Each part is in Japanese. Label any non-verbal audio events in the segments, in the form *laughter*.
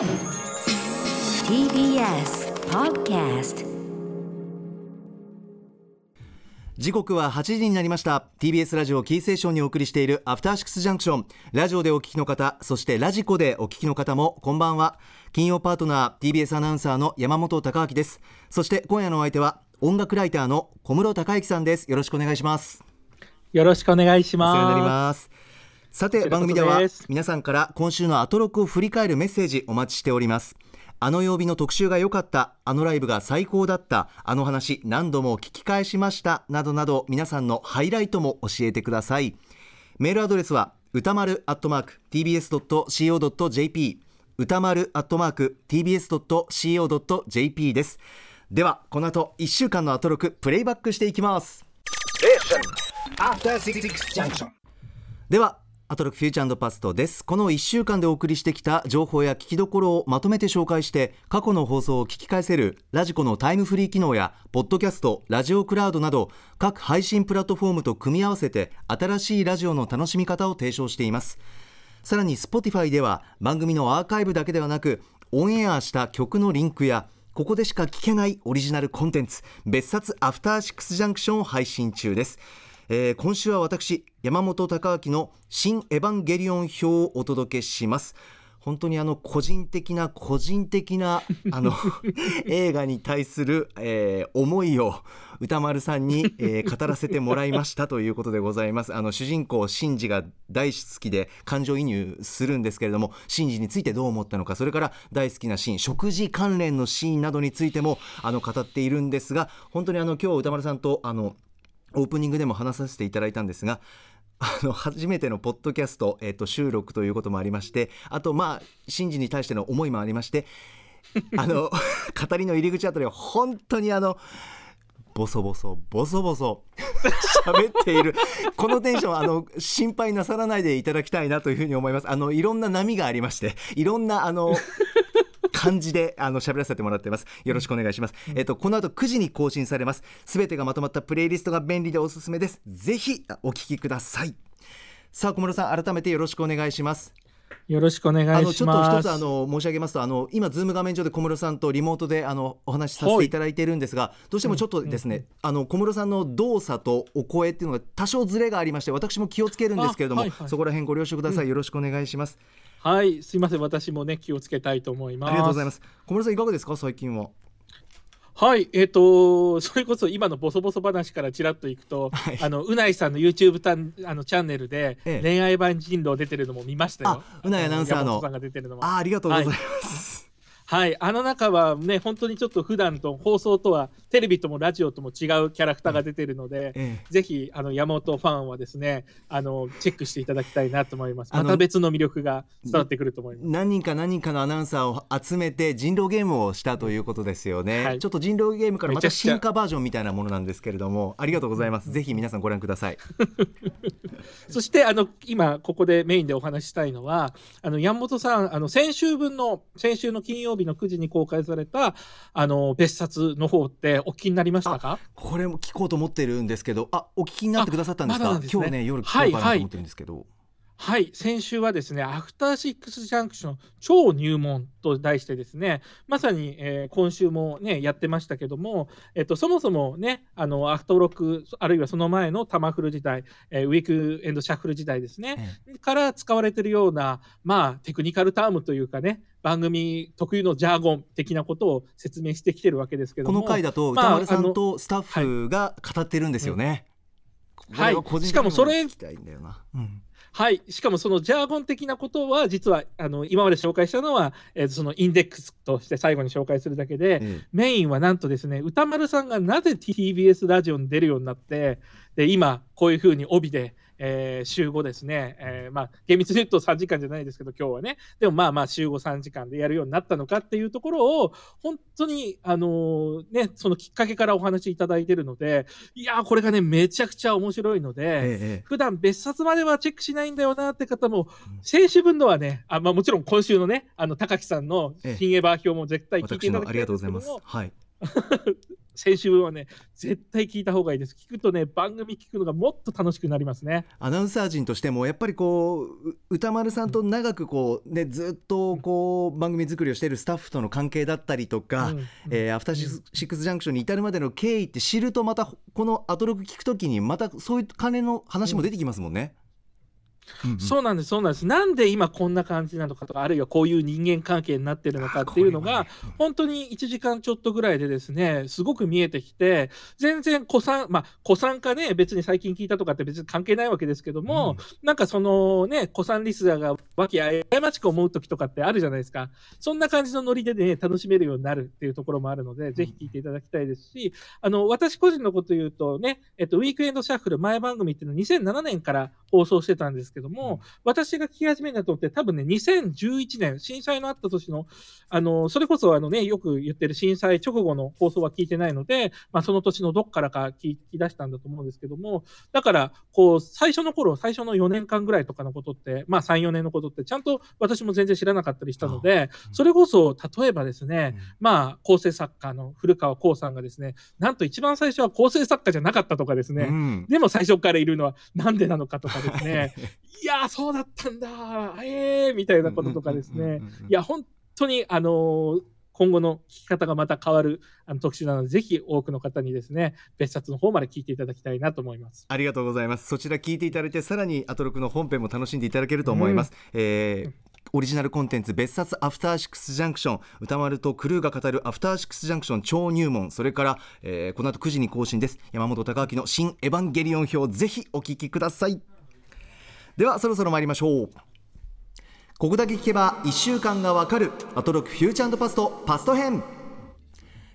TBS Podcast 時刻は8時になりました。TBS ラジオキーセーションにお送りしているアフターシックスジャンクションラジオでお聞きの方そしてラジコでお聞きの方もこんばんは。金曜パートナー TBS アナウンサーの山本貴明です。そして今夜のお相手は音楽ライターの小室孝之さんです。よろしくお願いします。よろしくお願いします。お世話になりますさて番組では皆さんから今週のアトロクを振り返るメッセージお待ちしております。あの曜日の特集が良かった。あのライブが最高だったあの話何度も聞き返しました。などなど皆さんのハイライトも教えてください。メールアドレスは歌丸アットマーク tbs.co.jp 歌丸アットマーク tbs.co.jp です。ではこの後1週間のアトロクプレイバックしていきます.ではアトロクフューチャーパストです。この1週間でお送りしてきた情報や聞きどころをまとめて紹介して過去の放送を聞き返せるラジコのタイムフリー機能やポッドキャストラジオクラウドなど各配信プラットフォームと組み合わせて新しいラジオの楽しみ方を提唱しています。さらに Spotify では番組のアーカイブだけではなくオンエアした曲のリンクやここでしか聞けないオリジナルコンテンツ別冊アフターシックスジャンクションを配信中です、えー今週は私山本貴明の新エヴァンゲリオン表をお届けします。本当にあの個人的な個人的な *laughs* あの映画に対する、えー思いを歌丸さんに、えー語らせてもらいましたということでございます。あの主人公シンジが大好きで感情移入するんですけれどもシンジについてどう思ったのかそれから大好きなシーン食事関連のシーンなどについてもあの語っているんですが本当にあの今日歌丸さんとあのオープニングでも話させていただいたんですが *laughs* あの初めてのポッドキャスト、えっと収録ということもありましてあとまあ真珠に対しての思いもありましてあの *laughs* 語りの入り口あたりは本当にあのボソボソボソボソ喋っているこのテンションあの心配なさらないでいただきたいなというふうに思います。あのいろんな波がありましていろんなあの感じで *laughs* あの喋らせてもらってます。よろしくお願いします、えっとこの後9時に更新されます。すべてがまとまったプレイリストが便利でおすすめです。ぜひお聞きください。さあ小室さん改めてよろしくお願いします。よろしくお願あのいします。ちょっと一つあの申し上げますとあの今ズーム画面上で小室さんとリモートであのお話しさせていただいているんですが、どうしてもちょっとですね、あの小室さんの動作とお声っていうのが多少ずれがありまして私も気をつけるんですけれども、あはいはい。そこら辺ご了承ください、よろしくお願いしますはい、すいません、私もね気をつけたいと思います。ありがとうございます。小室さんいかがですか？最近は。はい、えっ、とそれこそ今のボソボソ話からちらっといくと、はい。あのうないさんの YouTube たんあのチャンネルでええ。恋愛版人狼出てるのも見ましたよ。あうないアナウンサーの。さんが出てるのも。あありがとうございます、はい、あの中はね、本当にちょっと普段と放送とは、テレビともラジオとも違うキャラクターが出てるので、ええ。ぜひあの山本ファンはですね、あのチェックしていただきたいなと思います。また別の魅力が伝わってくると思います。何人か何人かのアナウンサーを集めて人狼ゲームをしたということですよね、はい。ちょっと人狼ゲームからまた進化バージョンみたいなものなんですけれどもありがとうございます。ぜひ皆さんご覧ください。*laughs* そしてあの今ここでメインでお話ししたいのは、あの山本さん、あの先週分の先週の金曜日の9時に公開されたあの別冊の方ってお聞きになりましたか？これも聞こうと思ってるんですけどあお聞きになってくださったんですか？あまね。今日ね夜聞こうと思ってるんですけど、はい、先週はですね、アフターシックスジャンクション超入門と題してですね、まさに、えー今週もね、やってましたけども、えっと、そもそもね、あの、アフトロック、あるいはその前のタマフル時代、えーウィークエンドシャッフル時代ですね、から使われてるような、まあ、テクニカルタームというかね、番組特有のジャーゴン的なことを説明してきてるわけですけども。この回だとまあ歌丸さんとスタッフが語ってるんですよね、はい。しかもそれうんはい、しかもそのジャーゴン的なことは実はあの今まで紹介したのは、えーそのインデックスとして最後に紹介するだけで、えメインはなんとですね歌丸さんがなぜ TBS ラジオに出るようになってで今こういうふうに帯で、えー週5ですね、えーまあ厳密に言うと3時間じゃないですけど今日はね。でもまあまあ週53時間でやるようになったのかっていうところを本当にあのーねそのきっかけからお話しいただいてるのでいやーこれがねめちゃくちゃ面白いので、えええ普段別冊まではチェックしないんだよなって方も、先週分のはね、あまあ、もちろん今週のね、あの高木さんのええ。新エヴァ表も絶対聞いていただきたいん私もありがとうございます。はい *laughs* 先週はね、絶対聞いた方がいいです。聞くとね、番組聞くのがもっと楽しくなりますね。アナウンサー陣としてもやっぱりこうう歌丸さんと長くこうねずっとこう番組作りをしているスタッフとの関係だったりとか、うんえーアフターシックスジャンクションに至るまでの経緯って知るとまたこのアトロク聞くときにまたそういう金の話も出てきますもんね。うんうんそうなんです、そうなんです。なんで今こんな感じなのかとか、あるいはこういう人間関係になってるのかっていうのが、本当に1時間ちょっとぐらいでですね、すごく見えてきて、全然子さん、まあ、子さんかね、別に最近聞いたとかって別に関係ないわけですけども、なんかそのね、子さんリスナーが和気あいましく思う時とかってあるじゃないですか。そんな感じのノリでね、楽しめるようになるっていうところもあるので、ぜひ聞いていただきたいですし、あの、私個人のこと言うとね、えっと、ウィークエンドシャッフル前番組っていうのを2007年から放送してたんですけども、私が聞き始めたとって多分ね、2011年、震災のあった年の、あの、それこそあのね、よく言ってる震災直後の放送は聞いてないので、まあその年のどっからか聞き出したんだと思うんですけども、だから、こう、最初の頃、最初の4年間ぐらいとかのことって、まあ3、4年のことって、ちゃんと私も全然知らなかったりしたので、それこそ、例えばですね、まあ、構成作家の古川光さんがですね、なんと一番最初は構成作家じゃなかったとかですね、うん。でも最初からいるのはなんでなのかとかですね、*laughs* いやー、そうだったんだ、えーみたいなこととかですね。うんうんうんうん、いや、本当に、あのー今後の聞き方がまた変わるあの特集なので、ぜひ多くの方にですね、別冊の方まで聞いていただきたいなと思います。ありがとうございます。そちら聞いていただいて、さらにアトロクの本編も楽しんでいただけると思います。えーオリジナルコンテンツ別冊アフターシックスジャンクション。歌丸とクルーが語るアフターシックスジャンクション超入門。それから、えーこの後9時に更新です。山本貴明の新エヴァンゲリオン表ぜひお聞きくださいではそろそろ参りましょう。ここだけ聞けば1週間がわかるアトロクフューチャーパストパスト編。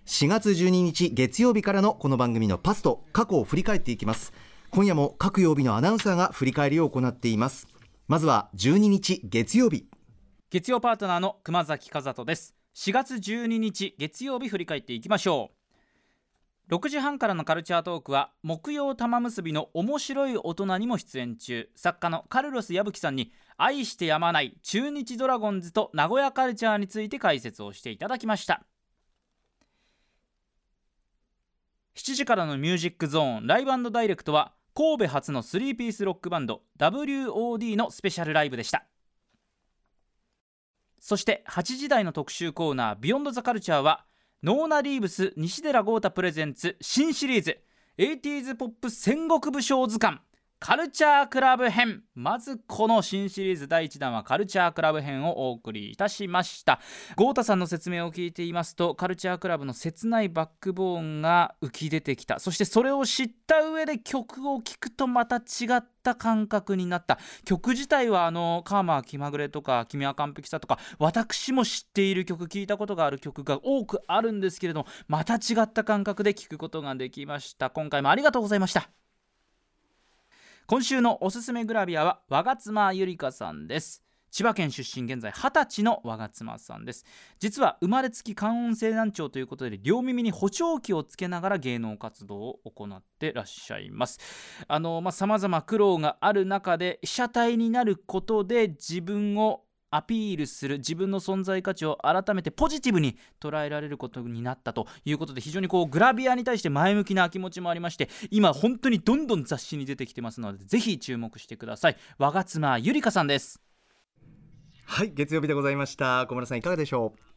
4月12日月曜日からのこの番組のパスト過去を振り返っていきます。今夜も各曜日のアナウンサーが振り返りを行っています。まずは12日月曜日。月曜パートナーの熊崎和人です。4月12日月曜日振り返っていきましょう。6時半からのカルチャートークは木曜玉結びの面白い大人にも出演中。作家のカルロス矢吹さんに愛してやまない中日ドラゴンズと名古屋カルチャーについて解説をしていただきました。7時からのミュージックゾーンライブダイレクトは神戸初の3ピースロックバンド WOD のスペシャルライブでした。そして8時台の特集コーナー「ビヨンドザカルチャーはノーナ・リーブス西寺豪太プレゼンツ新シリーズ。80s ポップ戦国武将図鑑。カルチャークラブ編。まずこの新シリーズ第1弾はカルチャークラブ編をお送りいたしました。豪太さんの説明を聞いていますとカルチャークラブの切ないバックボーンが浮き出てきた。そしてそれを知った上で曲を聴くとまた違った感覚になった。曲自体はあの「カーマー気まぐれ」とか「君は完璧さ」とか私も知っている曲聴いたことがある曲が多くあるんですけれどもまた違った感覚で聴くことができました。今回もありがとうございました。今週のおすすめグラビアは我妻ゆりかさんです。千葉県出身現在20歳の我妻さんです。実は生まれつき感音性難聴ということで両耳に補聴器をつけながら芸能活動を行ってらっしゃいます。あのまあ様々苦労がある中で被写体になることで自分をアピールする自分の存在価値を改めてポジティブに捉えられることになったということで非常にこうグラビアに対して前向きな気持ちもありまして今本当にどんどん雑誌に出てきてますのでぜひ注目してください。我妻ゆりかさんです。はい月曜日でございました。小村さんいかがでしょう？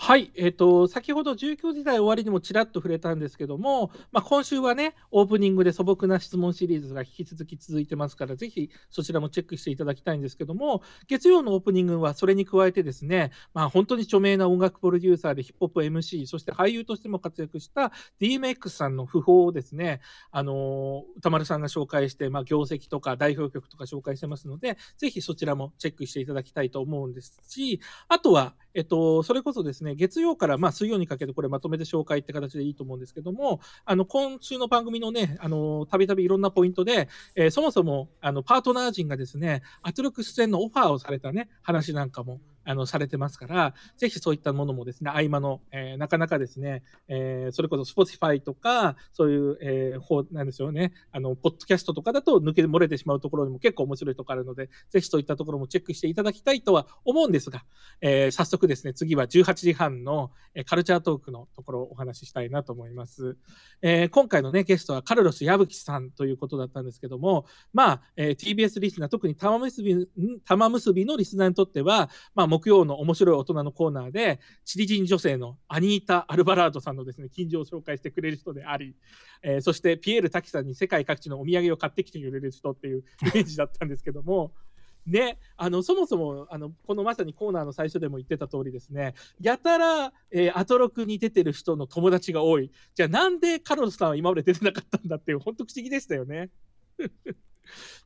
はい、えっ、と、先ほど19時台終わりにもちらっと触れたんですけども、まあ、今週はね、オープニングで素朴な質問シリーズが引き続き続いてますから、ぜひそちらもチェックしていただきたいんですけども、月曜のオープニングはそれに加えてですね、まあ、本当に著名な音楽プロデューサーでヒップホップ MC、そして俳優としても活躍した DMX さんの訃報をですね、あのー歌丸さんが紹介して、まあ、業績とか代表曲とか紹介してますので、ぜひそちらもチェックしていただきたいと思うんですし、あとは、えっと、それこそですね、月曜からまあ水曜にかけてこれまとめて紹介って形でいいと思うんですけども、あの、今週の番組のね、たびたびいろんなポイントで、えーそもそも、あの、パートナー陣がですね、圧力出演のオファーをされたね、話なんかも、あのされてますから、ぜひそういったものもですね、合間の、えーなかなかですね、えーそれこそ Spotify とか、そういう、えー方なんでしょうね、あの、ポッドキャストとかだと抜け漏れてしまうところにも結構面白いところあるので、ぜひそういったところもチェックしていただきたいとは思うんですが、えー早速ですね、次は18時半の、えカルチャートークのところをお話ししたいなと思います。えー今回のね、ゲストはカルロス矢吹さんということだったんですけども、まあ、えー TBS リスナー、特に玉結び、玉結びのリスナーにとっては、まあ、木曜の面白い大人のコーナーで、チリ人女性のアニータ・アルバラードさんのですね、近所を紹介してくれる人であり、えーそしてピエール滝さんに世界各地のお土産を買ってきてくれる人っていう *laughs* イメージだったんですけども、ね、あのそもそもあのこのまさにコーナーの最初でも言ってた通りですね、やたら、えーアトロクに出てる人の友達が多い。じゃあなんでカルロスさんは今まで出てなかったんだっていう、本当不思議でしたよね。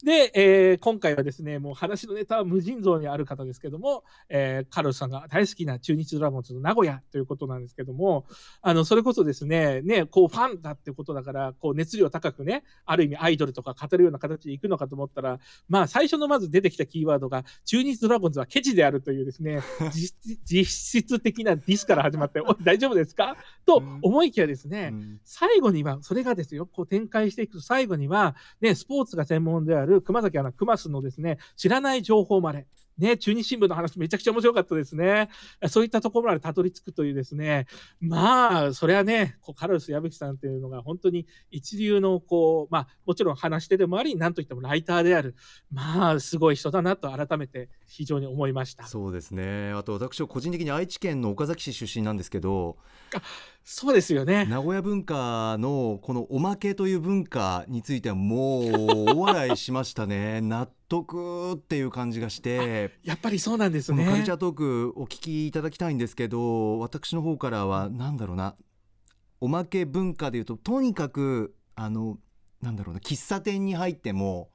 で、えー今回はですね、もう話のネタは無尽蔵にある方ですけども、えーカルロスさんが大好きな中日ドラゴンズの名古屋ということなんですけども、あの、それこそですね、ね、こうファンだってことだから、こう熱量高くね、ある意味アイドルとか語るような形でいくのかと思ったら、まあ最初のまず出てきたキーワードが、中日ドラゴンズはケチであるというですね、*laughs* 実実質的なディスから始まって、おい大丈夫ですか？と思いきやですね、うん。最後には、それがですよ、こう展開していくと、最後には、ね、スポーツが専門である熊崎アナ、熊須のですね、知らない情報まで、ね、中日新聞の話めちゃくちゃ面白かったですね。そういったところまでたどり着くというですね、まあ、それはね、こうカルロス矢吹さんっていうのが本当に一流の、こう、まあ、もちろん話し手でもあり、なんといってもライターである、まあ、すごい人だなと改めて非常に思いました。そうですねあと私は個人的に愛知県の岡崎市出身なんですけどそうですよね。名古屋文化のこのおまけという文化についてはもう大笑いしましたね納得っていう感じがしてやっぱりそうなんですね。カルチャートークお聞きいただきたいんですけど私の方からは何だろうなおまけ文化でいうととにかくあのなんだろうな喫茶店に入っても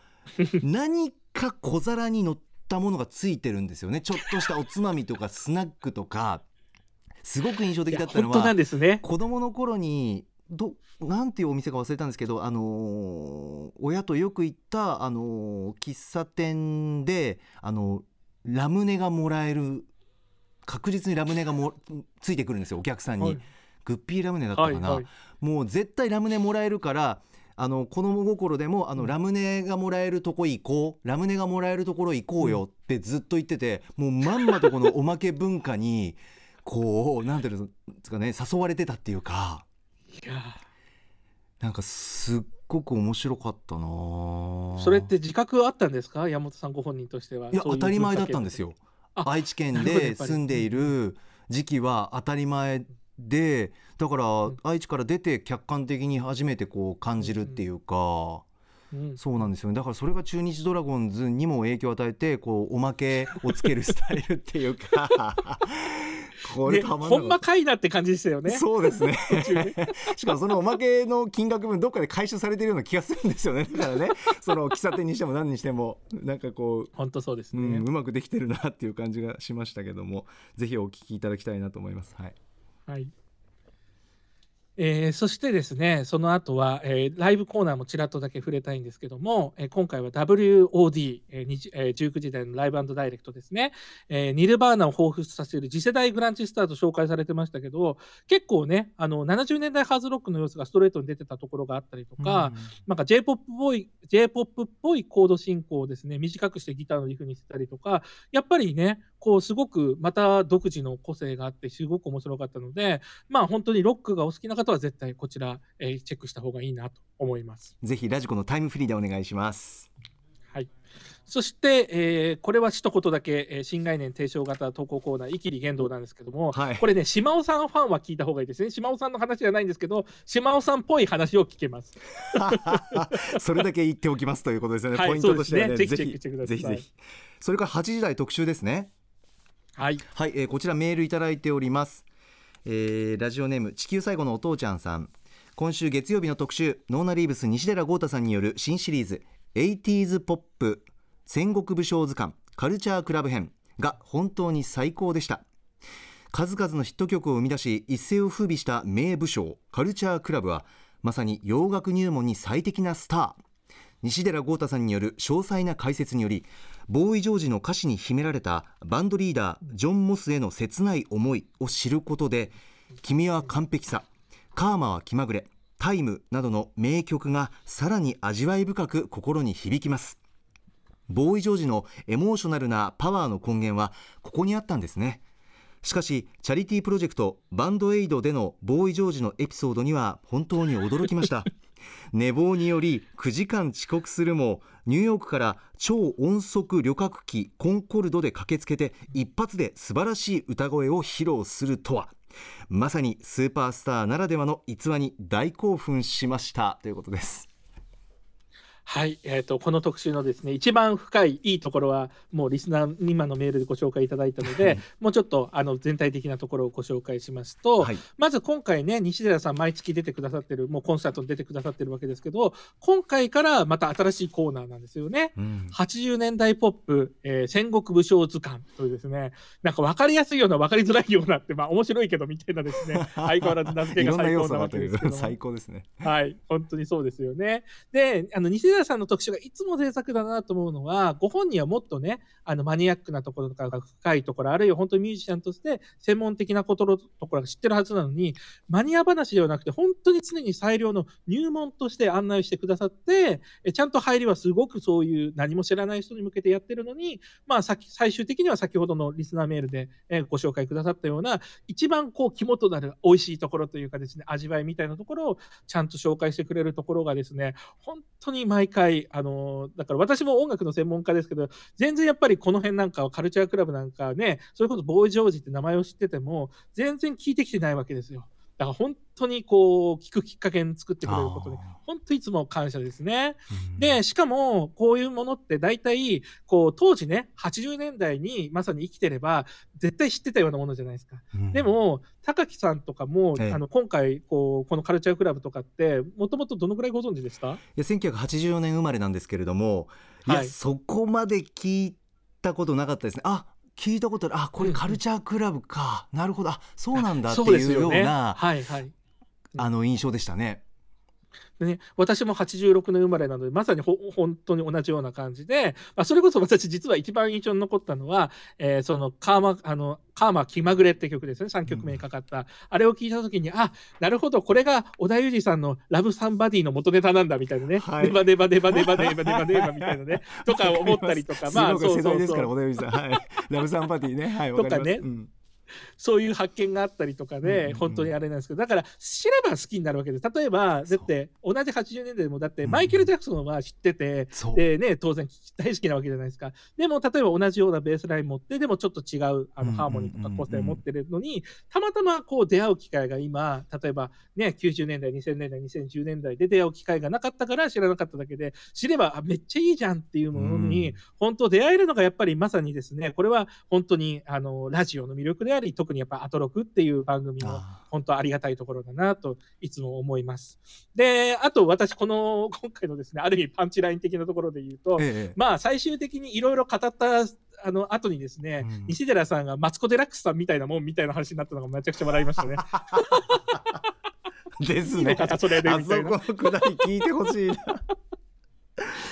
*laughs* 何か小皿に乗ったものがついてるんですよねちょっとしたおつまみとかスナックとかすごく印象的だったのいや本当なはんですね。子供の頃にどなんていうお店か忘れたんですけど、あのー親とよく行った、あのー喫茶店で、あのラムネがもらえる確実にラムネがもついてくるんですよお客さんに、はい。グッピーラムネだったかな、はいはい。もう絶対ラムネもらえるからあの子供心でもあのラムネがもらえるとこ行こうラムネがもらえるところ行こうよってずっと言っててもうまんまとこのおまけ文化にこうなんていうんですかね誘われてたっていうかいや。なんかすっごく面白かったなそれって自覚あったんですか？山本さんご本人としては。いや当たり前だったんですよ。あ愛知県で住んでいる時期は当たり前でだからん。愛知から出て客観的に初めてこう感じるっていうか、うんそうなんですよねだからそれが中日ドラゴンズにも影響を与えてこうおまけをつけるスタイルっていうか *laughs* これねたまんほんまかいなって感じでしたよね。そうですねしかもそのおまけの金額分どっかで回収されてるような気がするんですよねだからね *laughs* その喫茶店にしても何にしてもなんかこう本当そうですうね。ん、うまくできてるなっていう感じがしましたけどもぜひお聞きいただきたいなと思います。はい、はい。えーそしてですね、その後は、えーライブコーナーもちらっとだけ触れたいんですけども、えー今回は WOD、えーえー19時台のライブダイレクトですね、えーニルバーナを彷彿させる次世代グランチスターと紹介されてましたけど、結構ね、あの70年代ハーズロックの様子がストレートに出てたところがあったりとか、なんか J-POP っぽい、J-POP っぽいコード進行をですね、短くしてギターのリフにしてたりとか、やっぱりね、こうすごくまた独自の個性があって、すごく面白かったので、まあ本当にロックがお好きな方は絶対こちら、えーチェックした方がいいなと思います。ぜひラジコのタイムフリーでお願いします。はい。そして、えーこれは一言だけ、えー新概念提唱型投稿コーナー、イキリ言動なんですけども、はいこれね、島尾さんファンは聞いた方がいいですね。島尾さんの話じゃないんですけど、島尾さんっぽい話を聞けます。*laughs* それだけ言っておきますということですよね。はいポイントとしてはね、ねぜひぜひぜひぜひ。それから8時台特集ですね。はい。はい、えーこちらメールいただいております、えーラジオネーム地球最後のお父ちゃんさん。今週月曜日の特集ノーナリーブス西寺豪太さんによる新シリーズ 80s ポップ戦国武将図鑑カルチャークラブ編が本当に最高でした。数々のヒット曲を生み出し一世を風靡した名武将カルチャークラブはまさに洋楽入門に最適なスター。西寺豪太さんによる詳細な解説によりボーイ・ジョージの歌詞に秘められたバンドリーダージョン・モスへの切ない思いを知ることで「君は完璧さ」「カーマは気まぐれ」「タイム」などの名曲がさらに味わい深く心に響きます。ボーイ・ジョージのエモーショナルなパワーの根源はここにあったんですね。しかしチャリティープロジェクトバンドエイドでのボーイ・ジョージのエピソードには本当に驚きました。寝坊により9時間遅刻するもニューヨークから超音速旅客機コンコルドで駆けつけて一発で素晴らしい歌声を披露するとは。まさにスーパースターならではの逸話に大興奮しました。ということです。はい、えーと、この特集のですね一番深いいいところはもうリスナーに今のメールでご紹介いただいたのでもうちょっとあの全体的なところをご紹介しますと、はい、まず今回ね西寺さん毎月出てくださってるもうコンサートに出てくださってるわけですけど今回からまた新しいコーナーなんですよね。うん、80年代ポップ、えー、戦国武将図鑑というですねなんか分かりやすいような分かりづらいようなってまあ面白いけどみたいなですね *laughs* 相変わらず名付けが最高なわけですけど最高ですね。はい本当にそうですよね。であの西寺さんの特集がいつも贅沢だなと思うのは、ご本人はもっとね、あのマニアックなところとかが深いところ、あるいは本当にミュージシャンとして専門的なことところが知ってるはずなのに、マニア話ではなくて、本当に常に最良の入門として案内してくださって、ちゃんと入りはすごくそういう何も知らない人に向けてやってるのに、まあ、最終的には先ほどのリスナーメールでご紹介くださったような、一番こう肝となる美味しいところというかですね、味わいみたいなところをちゃんと紹介してくれるところがですね、本当に毎毎回、あのだから私も音楽の専門家ですけど、全然やっぱりこの辺なんかはカルチャークラブなんかね、それこそボーイ・ジョージって名前を知ってても、全然聞いてきてないわけですよ。だから本当にこう聞くきっかけに作ってくれることに本当いつも感謝ですね。でしかもこういうものって大体こう当時ね80年代にまさに生きてれば絶対知ってたようなものじゃないですか。うん、でも高木さんとかも、あの今回こうこのカルチャークラブとかってもともとどのくらいご存知でした？いや1984年生まれなんですけれども、いや、そこまで聞いたことなかったですね。あ聞いたことある。あこれカルチャークラブか、うん、なるほど。あそうなんだっていうような、はいはい、あの印象でしたね。でね、私も86年生まれなのでまさにほ本当に同じような感じで、まあ、それこそ私実は一番印象に残ったのは、えー、そのカーマあのカーマ気まぐれって曲ですね。3曲目にかかった、うん、あれを聞いた時にあなるほど。これが織田裕二さんの「ラブサンバディ」の元ネタなんだみたいなね、はい、ネバネバネバネバネバネバネバみたいなねとか思ったりとかまあそうそうそう。ラブサンバディね、はい、とかね、うんそういう発見があったりとかで、本当にあれなんですけど、だから知れば好きになるわけです。例えば、だって同じ80年代でも、だってマイケル・ジャクソンは知ってて、でね、当然大好きなわけじゃないですか。でも、例えば同じようなベースライン持って、でもちょっと違うあのハーモニーとか個性を持ってるのに、たまたまこう出会う機会が今、例えばね、90年代、2000年代、2010年代で出会う機会がなかったから知らなかっただけで、知ればあめっちゃいいじゃんっていうものに、本当出会えるのがやっぱりまさにですね、これは本当にあのラジオの魅力であり、特にやっぱアトロクっていう番組の本当ありがたいところだなといつも思います。で、あと私この *laughs* 今回のですね、ある意味パンチライン的なところで言うと、ええ、まあ最終的にいろいろ語ったあの後にですね、うん、西寺さんがマツコ・デラックスさんみたいなもんみたいな話になったのがめちゃくちゃ笑いましたね。*laughs* ですね。それで。あそこのくだり聞いてほしいな。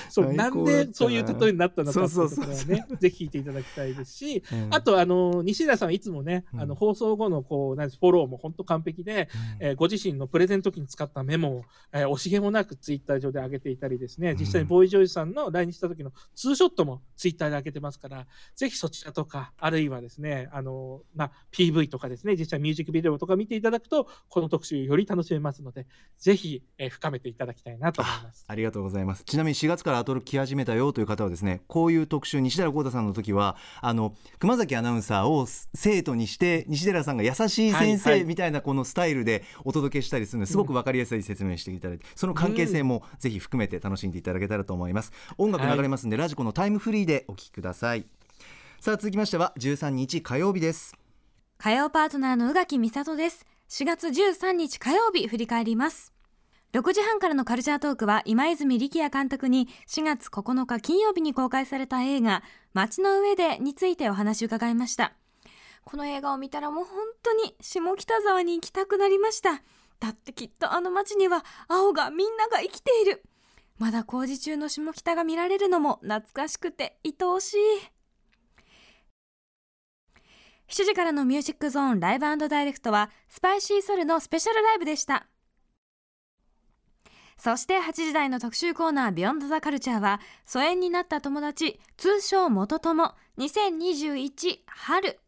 そうな。んでそういう例えになったのかっていうところはねぜひ聞いていただきたいですし、うん、あとあの西田さんはいつもね、うん、あの放送後のこうなんフォローも本当完璧で、うん、えー、ご自身のプレゼント時に使ったメモを、えー、惜しげもなくツイッター上で上げていたりですね実際にボーイ・ジョージさんの来日した時のツーショットもツイッターで上げてますからぜひそちらとかあるいはですねあの、まあ、PV とかですね実際ミュージックビデオとか見ていただくとこの特集より楽しめますのでぜひ、えー、深めていただきたいなと思います。ありがとうございます。ちなみに4月からアトロ来始めたよという方はですねこういう特集西寺豪太さんの時はあの熊崎アナウンサーを生徒にして西寺さんが優しい先生みたいなこのスタイルでお届けしたりするのですごく分かりやすい説明していただいて、その関係性もぜひ含めて楽しんでいただけたらと思います。音楽流れますんで、ラジコのタイムフリーでお聴きください。さあ続きましては13日火曜日です。火曜パートナーの宇垣美里です。4月13日火曜日振り返ります6時半からのカルチャートークは今泉力也監督に4月9日金曜日に公開された映画街の上でについてお話を伺いました。この映画を見たらもう本当に下北沢に行きたくなりました。だってきっとあの街には青がみんなが生きている。まだ工事中の下北が見られるのも懐かしくて愛おしい。7時からのミュージックゾーンライブダイレクトはスパイシーソルのスペシャルライブでした。そして8時台の特集コーナービヨンドザカルチャーは疎遠になった友達通称元友2021春。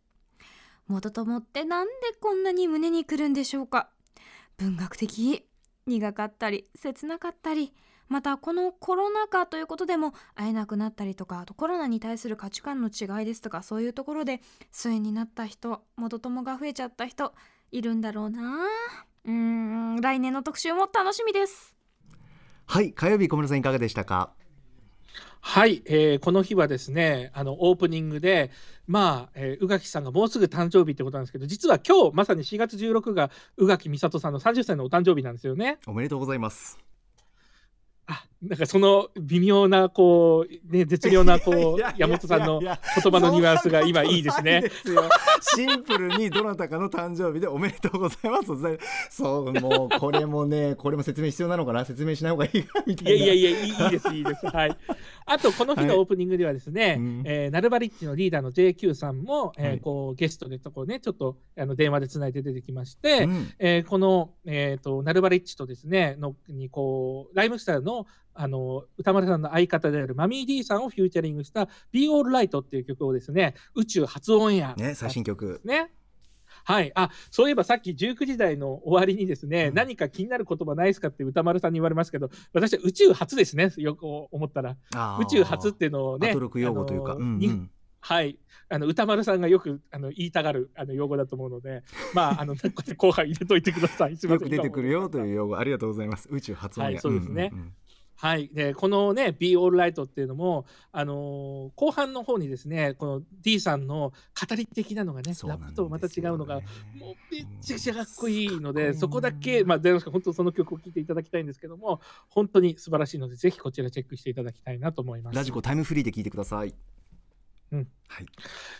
元友ってなんでこんなに胸にくるんでしょうか？文学的？苦かったり切なかったりまたこのコロナ禍ということでも会えなくなったりとかあとコロナに対する価値観の違いですとかそういうところで疎遠になった人元友が増えちゃった人いるんだろうな。うん来年の特集も楽しみです。はい火曜日小室さんいかがでしたか？はい、えーこの日はですねあのオープニングでまあ、えー宇垣さんがもうすぐ誕生日ってことなんですけど実は今日まさに4月16が宇垣美里さんの30歳のお誕生日なんですよね。おめでとうございますあなんかその微妙なこうね絶妙なこう山本さんの言葉のニュアンスが今いいですね。シンプルにどなたかの誕生日でおめでとうございます。そうもうこれもねこれも説明必要なのかな？説明しない方がいいかみたいな。いやいやいやいいいいですいいです。はい。あとこの日のオープニングではですね、うん。えーナルバリッチのリーダーの JQ さんも、えーはい。こうゲストでとこねちょっとあの電話でつないで出てきまして、うん。えーこの、えー、とナルバリッチとですねのにこうライムスターのあの歌丸さんの相方であるマミー D さんをフューチャリングした「Be All Right」っていう曲をですね宇宙初オンエアね最新曲。ね。はい、あそういえばさっき19時台の終わりにですね、うん。何か気になる言葉ないですかって歌丸さんに言われますけど私は宇宙初ですねよく思ったら。宇宙初っていうのをねアトロク用語というか、うんうん。にはい。あの歌丸さんがよくあの言いたがるあの用語だと思うので *laughs* まああのこうやって後半入れといてください。すいません。よく出てくるよという用語。ありがとうございます。宇宙初音はいそうですね。んんんはい、でこのね「Be All Right」っていうのも、あのー後半の方にですねこの D さんの語り的なのがねねラップとまた違うのがもうめっちゃくちゃかっこいいのでそこだけまあで本当その曲を聴いていただきたいんですけども本当に素晴らしいのでぜひこちらチェックしていただきたいなと思います。ラジコタイムフリーで聞いてくださいうん。はい。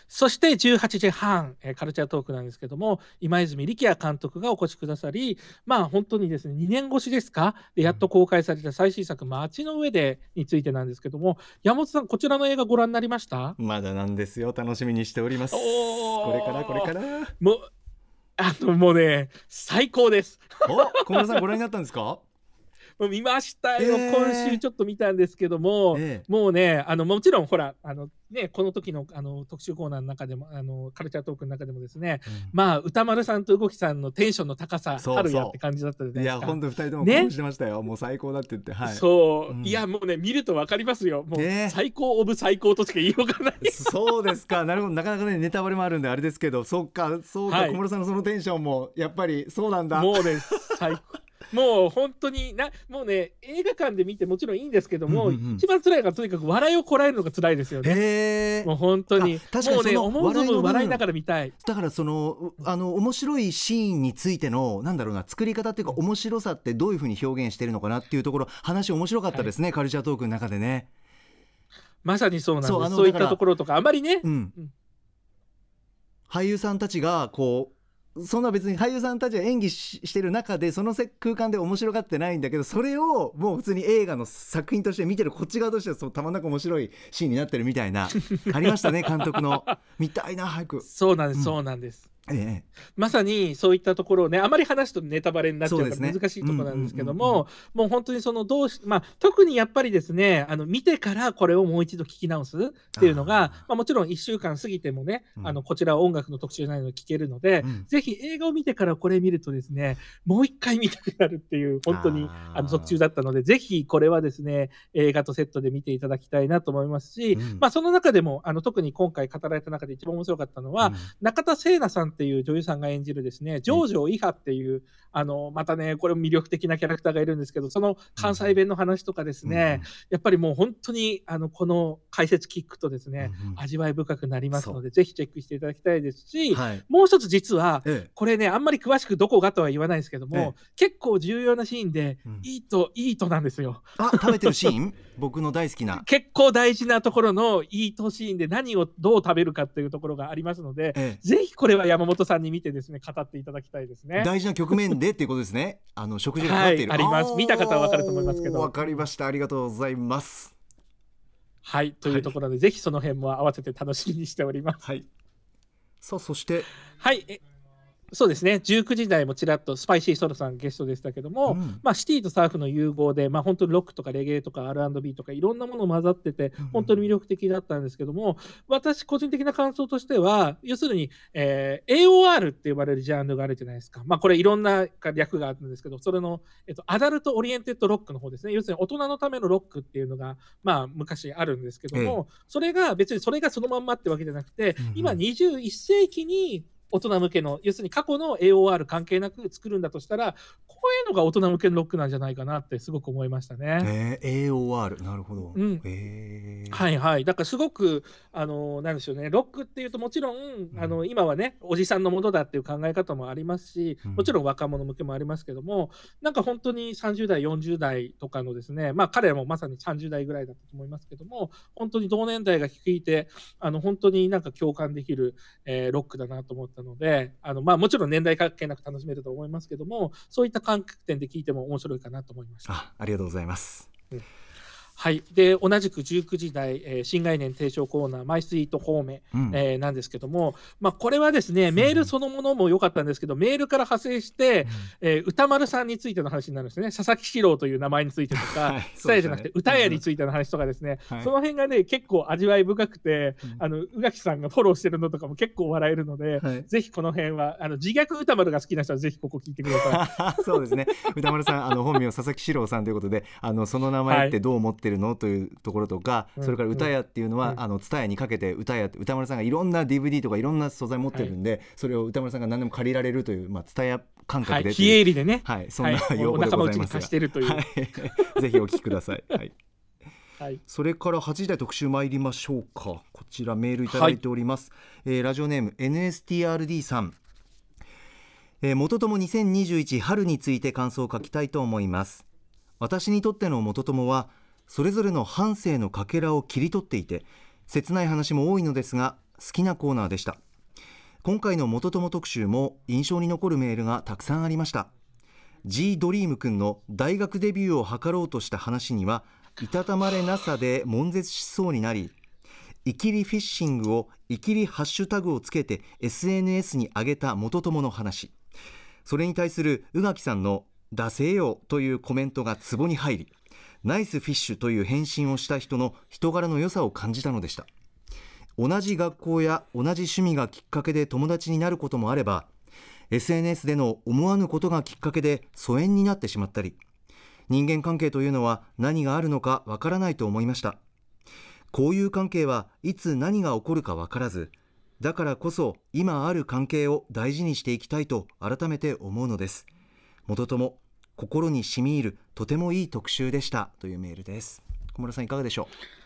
そして18時半、えーカルチャートークなんですけども今泉力也監督がお越しくださりまあ本当にですね2年越しですか？でやっと公開された最新作「街の上で」についてなんですけども山本さんこちらの映画ご覧になりました？まだなんですよ。楽しみにしております。これからこれから。もうあのもうね最高です。お小室さんご覧になったんですか？見ましたよ、えー。今週ちょっと見たんですけども、ええ。もうねあのもちろんほらあのねこの時のあの特集コーナーの中でもあのカルチャートークの中でもですねまあ歌丸さんと動きさんのテンションの高さそう春やって感じだったじゃないいですか。や本当二人ともね。興奮してましたよ、もう最高だって言って。はい。そう、うん。いやもうね見ると分かりますよ。もうね。最高オブ最高としか言いようがない。そうですか。*laughs* なるほど。なかなかねネタバレもあるんであれですけど。そっか。そうか、はい。小室さんのそのテンションもやっぱりそうなんだ。もうね最高もう本当になもうね映画館で見てもちろんいいんですけども、うんうんうん。一番辛いのがとにかく笑いをこらえるのが辛いですよね。へえもう本当に。あ確かにね思う存分笑いの部分。笑いながら見たい。だからそのうあの面白いシーンについてのなんだろうな作り方っていうか面白さってどういうふうに表現してるのかなっていうところ話面白かったですね、カルチャートークの中でね。まさにそうなんです。そういったところとかあまりね、うん、うん。俳優さんたちがこうそんな別に俳優さんたちが演技ししてる中でそのせ空間で面白がってないんだけどそれをもう普通に映画の作品として見てるこっち側としてはそうたまんなく面白いシーンになってるみたいな。ありましたね監督の。見たいな早く、そうなんです、うんそうなんです。ええ、まさにそういったところをねあまり話すとネタバレになっちゃうから難しいところなんですけどももう本当にそのどうし、まあ、特にやっぱりですねあの見てからこれをもう一度聞き直すっていうのがまあ、もちろん1週間過ぎてもね、うん。あのこちらは音楽の特集ないので聞けるので、うん。ぜひ映画を見てからこれ見るとですねもう一回見たくなるっていう本当にあの特集だったのでぜひこれはですね映画とセットで見ていただきたいなと思いますし、うん。まあ、その中でもあの特に今回語られた中で一番面白かったのは、うん。中田聖奈さんっていう女優さんが演じるですね、ジョージョイハっていう、あの、またね、これも魅力的なキャラクターがいるんですけど、その関西弁の話とかですね、やっぱりもう本当に、あの、この解説聞くとですね、味わい深くなりますので、ぜひチェックしていただきたいですし、はい。もう一つ実は、ええ。これね、あんまり詳しくどこがとは言わないですけども、ええ。結構重要なシーンで、うん。いいと、いいとなんですよ。あ食べてるシーン？*laughs* 僕の大好きな、結構大事なところのいいとシーンで何をどう食べるかっていうところがありますので、ええ。ぜひこれは山山本さんに見てですね語っていただきたいですね。大事な局面でっていうことですね。*laughs* あの食事がかかっている、はいあります。見た方はわかると思いますけど。わかりました。ありがとうございます。はいというところで、ぜひその辺も合わせて楽しみにしております。はい。さあそして。はいえそうですね。19時台もちらっとスパイシーソロさんゲストでしたけども、うん。まあ、シティとサーフの融合で、まあ、本当にロックとかレゲエとか R&B とかいろんなもの混ざっててうん本当に魅力的だったんですけども私個人的な感想としては要するに、えー AOR って呼ばれるジャンルがあるじゃないですか、まあ、これいろんな略があるんですけどそれの、えっと、 Adult Oriented Rock の方ですね。要するに大人のためのロックっていうのが、まあ、昔あるんですけども、それが別にそれがそのまんまってわけじゃなくて、うんうん。今21世紀に大人向けの要するに過去の AOR 関係なく作るんだとしたらこういうのが大人向けのロックなんじゃないかなってすごく思いましたね。えー、AOR なるほど、うん。えー。はいはい、だからすごく、あのなんでしょうね、ロックっていうと、もちろん、あの今はね、おじさんのものだっていう考え方もありますしうん、もちろん若者向けもありますけども、なんか本当に30代、40代とかのですね、まあ、彼らもまさに30代ぐらいだったと思いますけども、本当に同年代が聞いて、あの本当になんか共感できる、えーロックだなと思ったので、あのまあ、もちろん年代関係なく楽しめると思いますけども、そういった感覚点で聞いても面白いかなと思いました。あありがとうございますはい、で同じく19時台、えー新概念提唱コーナー「マイスイート方面」うん。えーなんですけども、まあ、これはですねメールそのものも良かったんですけど、メールから派生して、えー歌丸さんについての話になるんですね。佐々木史郎という名前についてとか、はい。伝えじゃなくて歌屋についての話とかですね、はい。その辺がね結構味わい深くて、うん。あの宇垣さんがフォローしてるのとかも結構笑えるので、はい。ぜひこの辺はあの自虐歌丸が好きな人はぜひここ聞いてください。*laughs* そうですね。歌丸さんあの本名佐々木史郎さんということであのその名前ってどう思ってるの、というところとか、うん。それから歌屋っていうのは、うん。あの蔦屋にかけて歌屋って歌丸さんがいろんな DVD とかいろんな素材持ってるんで、それを歌丸さんが何でも借りられるというまあ蔦屋感はい、覚でと非いう営利でね、はい、そんなはい。用語でございますが、貸してるという。はい、*laughs* ぜひお聞きください。はい。はい。それから8時台特集参りましょうか。こちらメールいただいております、えーラジオネーム NSTRD さん、えー元友2021春について感想を書きたいと思います。私にとっての元友はそれぞれの半生のかけらを切り取っていて切ない話も多いのですが好きなコーナーでした。今回の元友特集も印象に残るメールがたくさんありました。G ドリームくんの大学デビューを図ろうとした話にはいたたまれなさで悶絶しそうになりイキリフィッシングをイキリハッシュタグをつけて SNS に上げた元友の話。それに対する宇垣さんの「出せよ」というコメントがツボに入りナイスフィッシュという返信をした人の人柄の良さを感じたのでした。同じ学校や同じ趣味がきっかけで友達になることもあれば SNS での思わぬことがきっかけで疎遠になってしまったり人間関係というのは何があるのかわからないと思いました。こういう関係はいつ何が起こるかわからずだからこそ今ある関係を大事にしていきたいと改めて思うのです。元とも心に染み入るとてもいい特集でしたというメールです。小室さんいかがでしょう？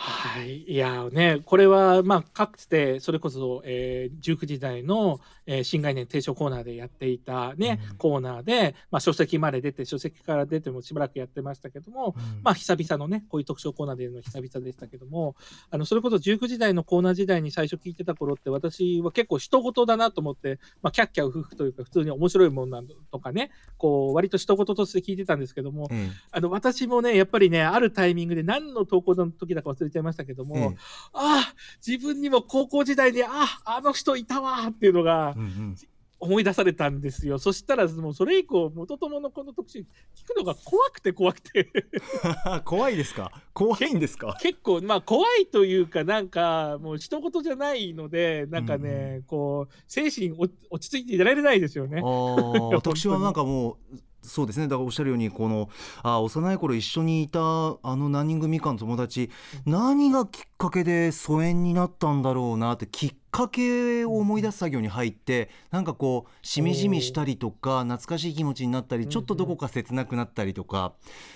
はい、いやね、これは、まあ、かつて、それこそ、えー19時代の、えー新概念提唱コーナーでやっていたね、うん。コーナーで、まあ、書籍まで出て、書籍から出てもしばらくやってましたけども、う、まあ、久々のね、こういう特徴コーナーでの久々でしたけども、あのそれこそ19時代のコーナー時代に最初聞いてた頃って、私は結構人事だなと思って、まあ、キャッキャウフフというか、普通に面白いもんなんだとかね、こう割と人事として聞いてたんですけども、えあの私もね、やっぱりね、あるタイミングで何の投稿の時だか忘れちゃいましたけども、ええ。ああ、自分にも高校時代に、ああ、あの人いたわーっていうのがうんうん。思い出されたんですよ。そしたら、もうそれ以降、元友のこの特集、聞くのが怖くて怖くて、*laughs* 怖いですか？怖いんですか？結構、まあ、怖いというか、なんか、もう一言じゃないので、なんかね、こう、精神落落ち着いていられないですよね。あ。*laughs* ー私はなんかもうそうですね。だからおっしゃるようにこのあ幼い頃一緒にいたあの何人組かの友達何がきっかけで疎遠になったんだろうなってきっかけを思い出す作業に入ってなんかこうしみじみしたりとか懐かしい気持ちになったりちょっとどこか切なくなったりとか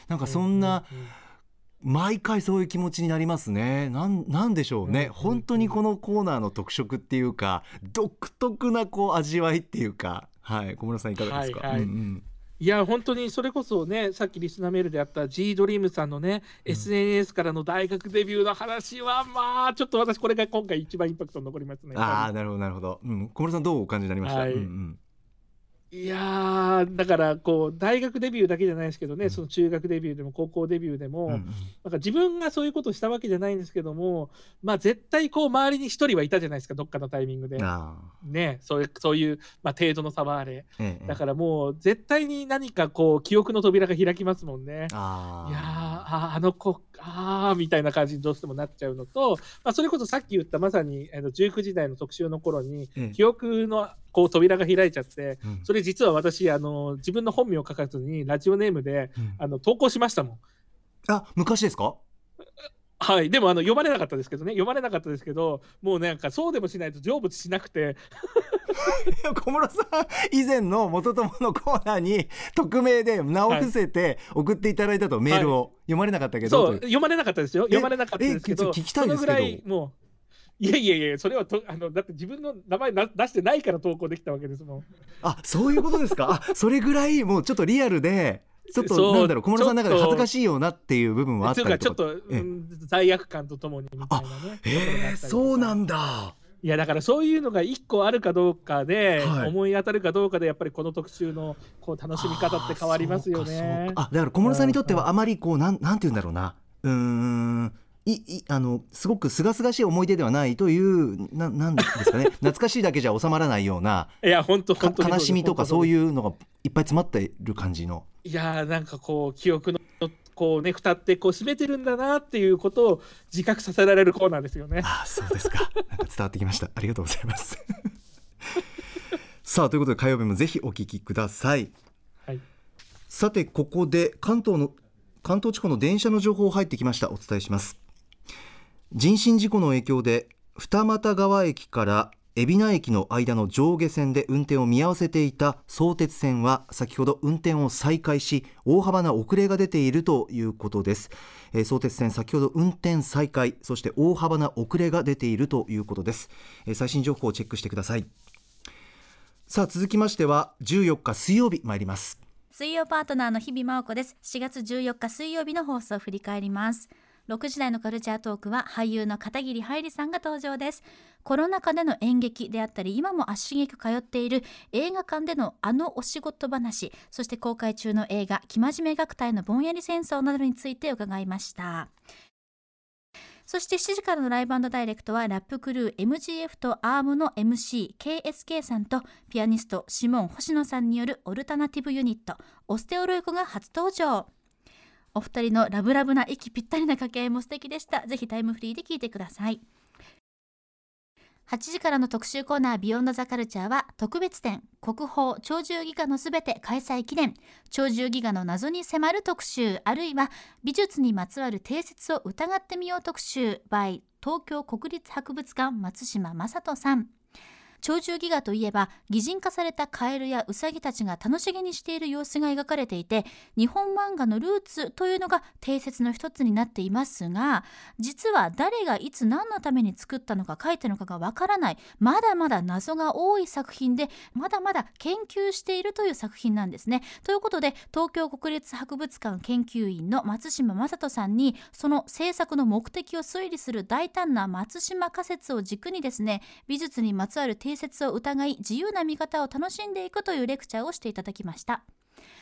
なんかそんな毎回そういう気持ちになりますね。なんなんでしょうね、うん。本当にこのコーナーの特色っていうか独特なこう味わいっていうか、はい、小室さんいかがですか？はいはい。うんうんいや本当にそれこそねさっきリスナーメールであった G ドリームさんのね、うん。SNS からの大学デビューの話はまあちょっと私これが今回一番インパクト残りますね。ああなるほどなるほど、うん、小室さんどうお感じになりました、はい。うんうんいやーだからこう大学デビューだけじゃないですけどね、うん。その中学デビューでも高校デビューでも、うんうんなんか自分がそういうことをしたわけじゃないんですけどもまあ絶対こう周りに一人はいたじゃないですかどっかのタイミングで。あねそういうそういう、まあ、程度の差はあれ。ーええ。だからもう絶対に何かこう記憶の扉が開きますもんね。あいやあの子あーみたいな感じにどうしてもなっちゃうのと、まあ、それこそさっき言ったまさにあの19時代の特集の頃にええ記憶のこう扉が開いちゃってうん。それ実は私あの自分の本名を書かずにラジオネームでうん。あの投稿しましたもん。あ昔ですか？はい、でもあの読まれなかったですけどね。読まれなかったですけどもうなんかそうでもしないと成仏しなくて。*laughs* 小室さん以前の元友のコーナーに匿名で名を伏せて送っていただいたと、メールを読まれなかったけど読まれなかったですよ。読まれなかったですけど聞きたいですけど。そのぐらいもういやいやいやそれはとあのだって自分の名前な出してないから投稿できたわけですもん。あそういうことですか？あそれぐらいもうちょっとリアルでちょっとなんだろう小室さんの中で恥ずかしいよなっていう部分はあったりとか。かちょっと、罪悪感とともにみたいなね。へえそうなんんだ。いやだからそういうのが一個あるかどうかで、はい。思い当たるかどうかでやっぱりこの特集のこう楽しみ方って変わりますよね。あだから小室さんにとってはあまりこうなんなんて言うんだろうな。うーんいいあのすごく清々しい思い出ではないというななんですかね。*laughs* 懐かしいだけじゃ収まらないようないや本当か本当に悲しみとかそうういうのがいっぱい詰まってる感じの。いやーなんかこう記憶のこうね蓋ってこう閉めてるんだなっていうことを自覚させられるコーナーですよね。あそうですか。なんか伝わってきました。ありがとうございます。さあということで火曜日もぜひお聞きください。はい。さてここで関東の関東地方の電車の情報入ってきました。お伝えします人身事故の影響で二俣川駅から海老名駅の間の上下線で運転を見合わせていた相鉄線は先ほど運転を再開し大幅な遅れが出ているということです、えー相鉄線先ほど運転再開そして大幅な遅れが出ているということです、えー最新情報をチェックしてください。さあ続きましては14日水曜日参ります。水曜パートナーの日々真央子です。4月14日水曜日の放送を振り返ります。6時台のカルチャートークは俳優の片桐はいりさんが登場です。コロナ禍での演劇であったり今も足しげく通っている映画館でのあのお仕事話そして公開中の映画「生真面目学隊のぼんやり戦争」などについて伺いました。そして7時からのライブダイレクトはラップクルー MGF とアームの MCKSK さんとピアニストシモン星野さんによるオルタナティブユニットオステオロイコが初登場。お二人のラブラブな息ぴったりな掛け合いも素敵でした。ぜひタイムフリーで聞いてください。8時からの特集コーナービヨンドザカルチャーは特別展国宝鳥獣戯画のすべて開催記念鳥獣戯画の謎に迫る特集あるいは美術にまつわる定説を疑ってみよう特集 by 東京国立博物館松島正人さん。鳥獣戯画といえば擬人化されたカエルやウサギたちが楽しげにしている様子が描かれていて日本漫画のルーツというのが定説の一つになっていますが実は誰がいつ何のために作ったのか書いたのかがわからないまだまだ謎が多い作品でまだまだ研究しているという作品なんですね。ということで東京国立博物館研究員の松島正人さんにその制作の目的を推理する大胆な松島仮説を軸にですね美術にまつわる定説を疑い自由な見方を楽しんでいくというレクチャーをしていただきました。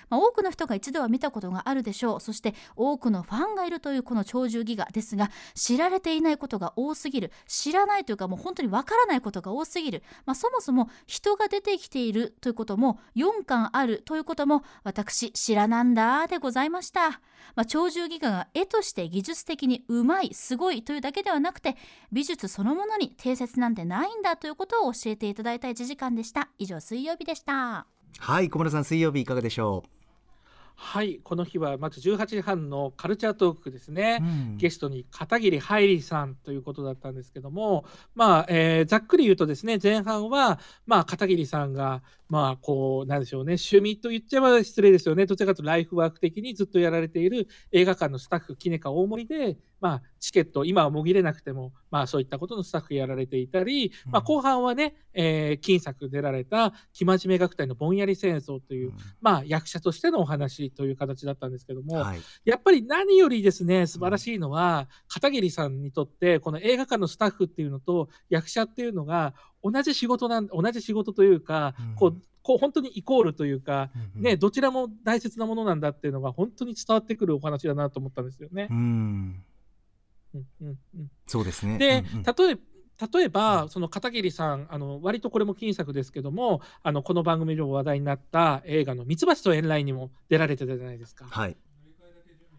まあ、多くの人が一度は見たことがあるでしょう。そして多くのファンがいるというこの鳥獣戯画ですが知られていないことが多すぎる。知らないというかもう本当にわからないことが多すぎる、まあ、そもそも人が出てきているということも4巻あるということも私知らなんだでございました、まあ、鳥獣戯画が絵として技術的にうまいすごいというだけではなくて美術そのものに定説なんてないんだということを教えていただいた1時間でした。以上水曜日でした。はい小村さん水曜日いかがでしょはいこの日はまず18時半のカルチャートークですね。う、うんゲストに片桐はいりさんということだったんですけども、まあえーざっくり言うとですね前半は、まあ、片桐さんがまあこうなんでしょうね。趣味と言っちゃえば失礼ですよね。どちらかというとライフワーク的にずっとやられている映画館のスタッフキネカ大森で、まあ、チケット今はもぎれなくても、まあ、そういったことのスタッフやられていたり、まあ、後半はね、えー金作出られた「生真面目学隊のぼんやり戦争」という、まあ、役者としてのお話という形だったんですけども、はい。やっぱり何よりですね素晴らしいのは、片桐さんにとってこの映画館のスタッフっていうのと役者っていうのが同じ仕事なん同じ仕事というか、うん。こうこう本当にイコールというか、うんね、どちらも大切なものなんだっていうのが本当に伝わってくるお話だなと思ったんですよね。う。ん。うんうんうん。そうですね。で、うんうん。例え例えば、その片桐さん、あの割とこれも金作ですけども、あのこの番組でも話題になった映画のミツバチと遠雷にも出られてたじゃないですか。はい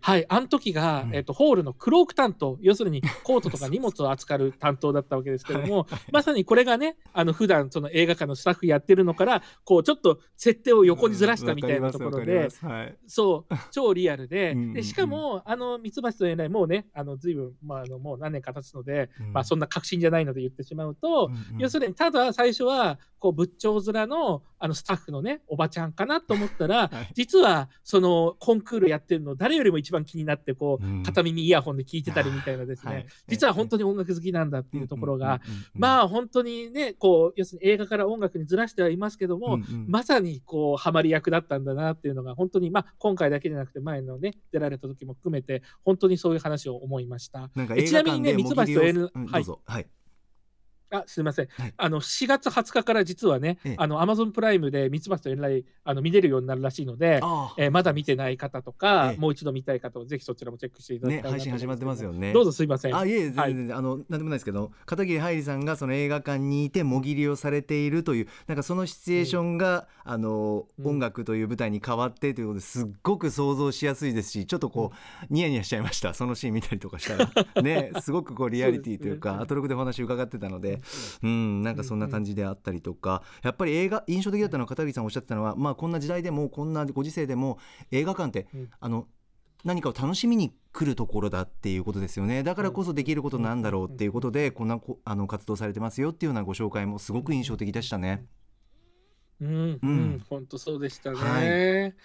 はい、あの時が、うん。えっとホールのクローク担当、要するにコートとか *laughs* 荷物を扱う担当だったわけですけども、まさにこれがね、あの普段その映画館のスタッフやってるのから、こうちょっと設定を横にずらしたみたいなところで、はい。そう、超リアルで、*laughs* でしかも、あの、ミツバチと遠雷、もうね、あの、ずいぶん、まあ、あの、もう何年か経つので、うん。まあ、そんな確信じゃないので言ってしまうと、うんうん。要するに、ただ最初は、こう、仏頂面の、あの、スタッフのね、おばちゃんかなと思ったら、*laughs* はい。実は、その、コンクールやってるの、誰よりも一番気になって、こう、うん。片耳イヤホンで聞いてたりみたいなですね、はい。実は本当に音楽好きなんだっていうところが、まあ、本当にね、こう、要するに映画から音楽にずらしてはいますけども、まさにこうハマり役だったんだなっていうのが本当に、まあ、今回だけじゃなくて前のね出られた時も含めて本当にそういう話を思いました。ちなみにねミツバチと N うんはい。はいあすみません、はい。あの4月20日から実はね、ええ。あの Amazon プライムでミツバチと遠雷あの見れるようになるらしいので、あえーまだ見てない方とか、ええ。もう一度見たい方はぜひそちらもチェックしていただきたいね配信始まってますよね。どうぞすいません。あいえ全然はい。全然、あのなんでもないですけど片桐はいりさんがその映画館にいてもぎりをされているというなんかそのシチュエーションが、あのうん。音楽という舞台に変わってということですっごく想像しやすいですしちょっとこうニヤニヤしちゃいました。そのシーン見たりとかしたら。ねすごくこうリアリティというか *laughs* そうね。アトロクでお話伺ってたのでうん。なんかそんな感じであったりとかやっぱり映画印象的だったのは片桐さんおっしゃってたのはまあこんな時代でもこんなご時世でも映画館って、うん。あの何かを楽しみに来るところだっていうことですよね。だからこそできることなんだろうっていうことでこんなこあの活動されてますよっていうようなご紹介もすごく印象的でしたね。うん、ううん。ん、本当そうでしたね。はい、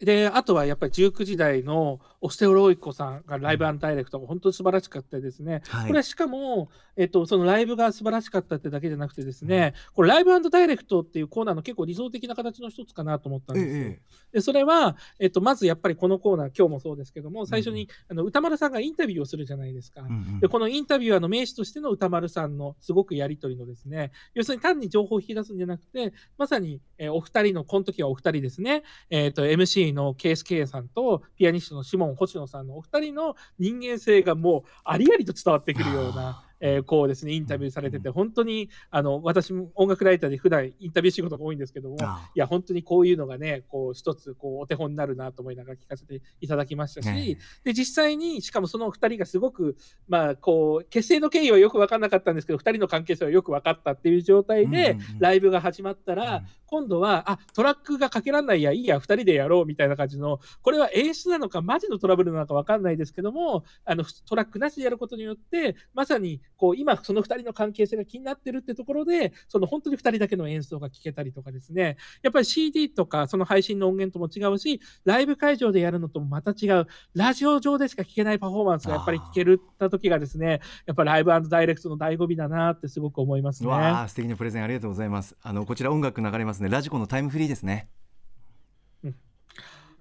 であとはやっぱり19時代のオステオロイコさんがライブダイレクトが本当に素晴らしかったですね。はいこれはしかも、えっと、そのライブが素晴らしかったってだけじゃなくてですね、これライブダイレクトっていうコーナーの結構理想的な形の一つかなと思ったんえですよ。えでそれは、えっと、まずやっぱりこのコーナー今日もそうですけども最初に、あの歌丸さんがインタビューをするじゃないですか。うんうんでこのインタビュアーの名手としての歌丸さんのすごくやり取りのですね要するに単に情報を引き出すんじゃなくてまさに、えーお二人のこの時はお二人ですね、えー、と MC のケースケイさんとピアニストのシモン星野さんのお二人の人間性がもうありありと伝わってくるような。えーこうですねインタビューされてて本当にあの私も音楽ライターで普段インタビュー仕事が多いんですけどもあいや本当にこういうのがねこう一つこうお手本になるなと思いながら聞かせていただきましたし、ねで実際にしかもその2人がすごくまあこう結成の経緯はよく分からなかったんですけど2人の関係性はよく分かったっていう状態で、ライブが始まったら、うん。今度はあトラックがかけらんないやいいや2人でやろうみたいな感じのこれは演出なのかマジのトラブルなのか分かんないですけどもあのトラックなしでやることによってまさにこう今その2人の関係性が気になってるってところでその本当に2人だけの演奏が聴けたりとかですね。やっぱり CD とかその配信の音源とも違うしライブ会場でやるのともまた違う。ラジオ上でしか聴けないパフォーマンスがやっぱり聴けるった時がですねやっぱライブダイレクトの醍醐味だなってすごく思いますね。わあ素敵なプレゼンありがとうございます。あのこちら音楽流れますね。ラジコのタイムフリーですね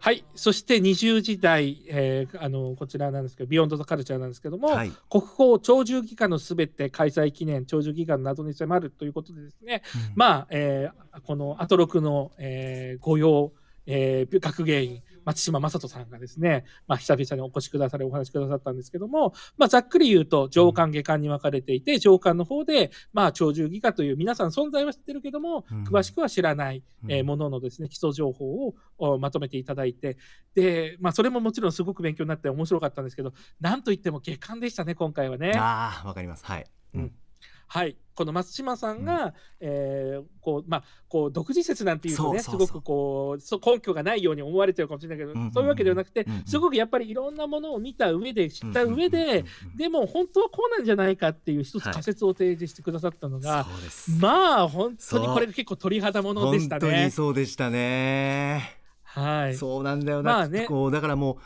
はい、そして20時代、えーあのこちらなんですけど、ビヨンド・ザ・カルチャーなんですけども、はい。国宝鳥獣戯画のすべて開催記念、鳥獣戯画の謎に迫るということでですね、まあ、えーこのアトロクの、えー御用、えー学芸員、松島正人さんがですね、まあ、久々にお越しくださりお話しくださったんですけども、まあ、ざっくり言うと上官下官に分かれていて、上官の方で、まあ、鳥獣戯画という皆さん存在は知ってるけども、うん。詳しくは知らない、えもののですね基礎情報をおまとめていただいてで、まあ、それももちろんすごく勉強になって面白かったんですけどなんといっても下巻でしたね今回はね。ああわかります。はい、うんはい、この松島さんが、えーこうまあ、こう独自説なんていうとねすごくこうそう根拠がないように思われてるかもしれないけど、うんうんうん。そういうわけではなくて、うんうん。すごくやっぱりいろんなものを見た上で知った上うんうんで、うんうん。でも本当はこうなんじゃないかっていう一つはい仮説を提示してくださったのが、そうですまあ本当にこれ結構鳥肌ものでした本当にね。そうでしたね。はい、そうなんだよな、まあね。こうだからも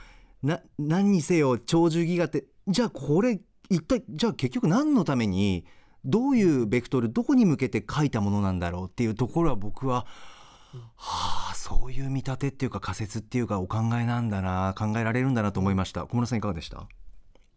うな何にせよ鳥獣戯画ってじゃあこれ一体じゃあ結局何のためにどういうベクトルどこに向けて書いたものなんだろうっていうところは僕は、はあそういう見立てっていうか仮説っていうかお考えなんだな考えられるんだなと思いました。小室さんいかがでした？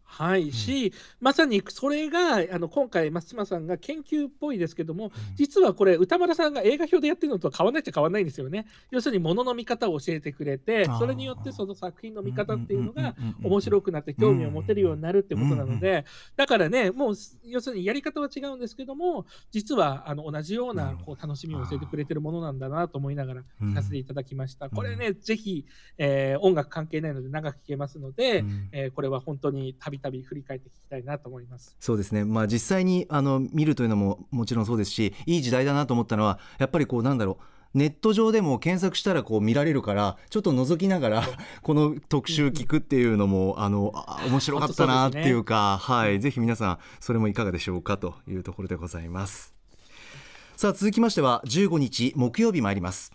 はい。し、まさにそれがあの今回松島さんが研究っぽいですけども、実はこれ歌丸さんが映画表でやってるのと変わらないっちゃ変わらないんですよね要するにものの見方を教えてくれてそれによってその作品の見方っていうのがうんうんうんうん面白くなって興味を持てるようになるってことなのでだからねもう要するにやり方は違うんですけども実はあの同じようなこう楽しみを教えてくれてるものなんだなと思いながらうん。聞かせていただきました、ん。これねぜひ、えー音楽関係ないので長く聴けますので、うん。えーこれは本当にたびたび振り返って聞きたいなと思います。そうですね、まあ、実際にあの見るというのももちろんそうですしいい時代だなと思ったのはやっぱりこうなんだろう。ネット上でも検索したらこう見られるからちょっと覗きながらこの特集聞くっていうのもあのあ面白かったなっていうかはい。ぜひ皆さんそれもいかがでしょうかというところでございます。さあ続きましては15日木曜日参ります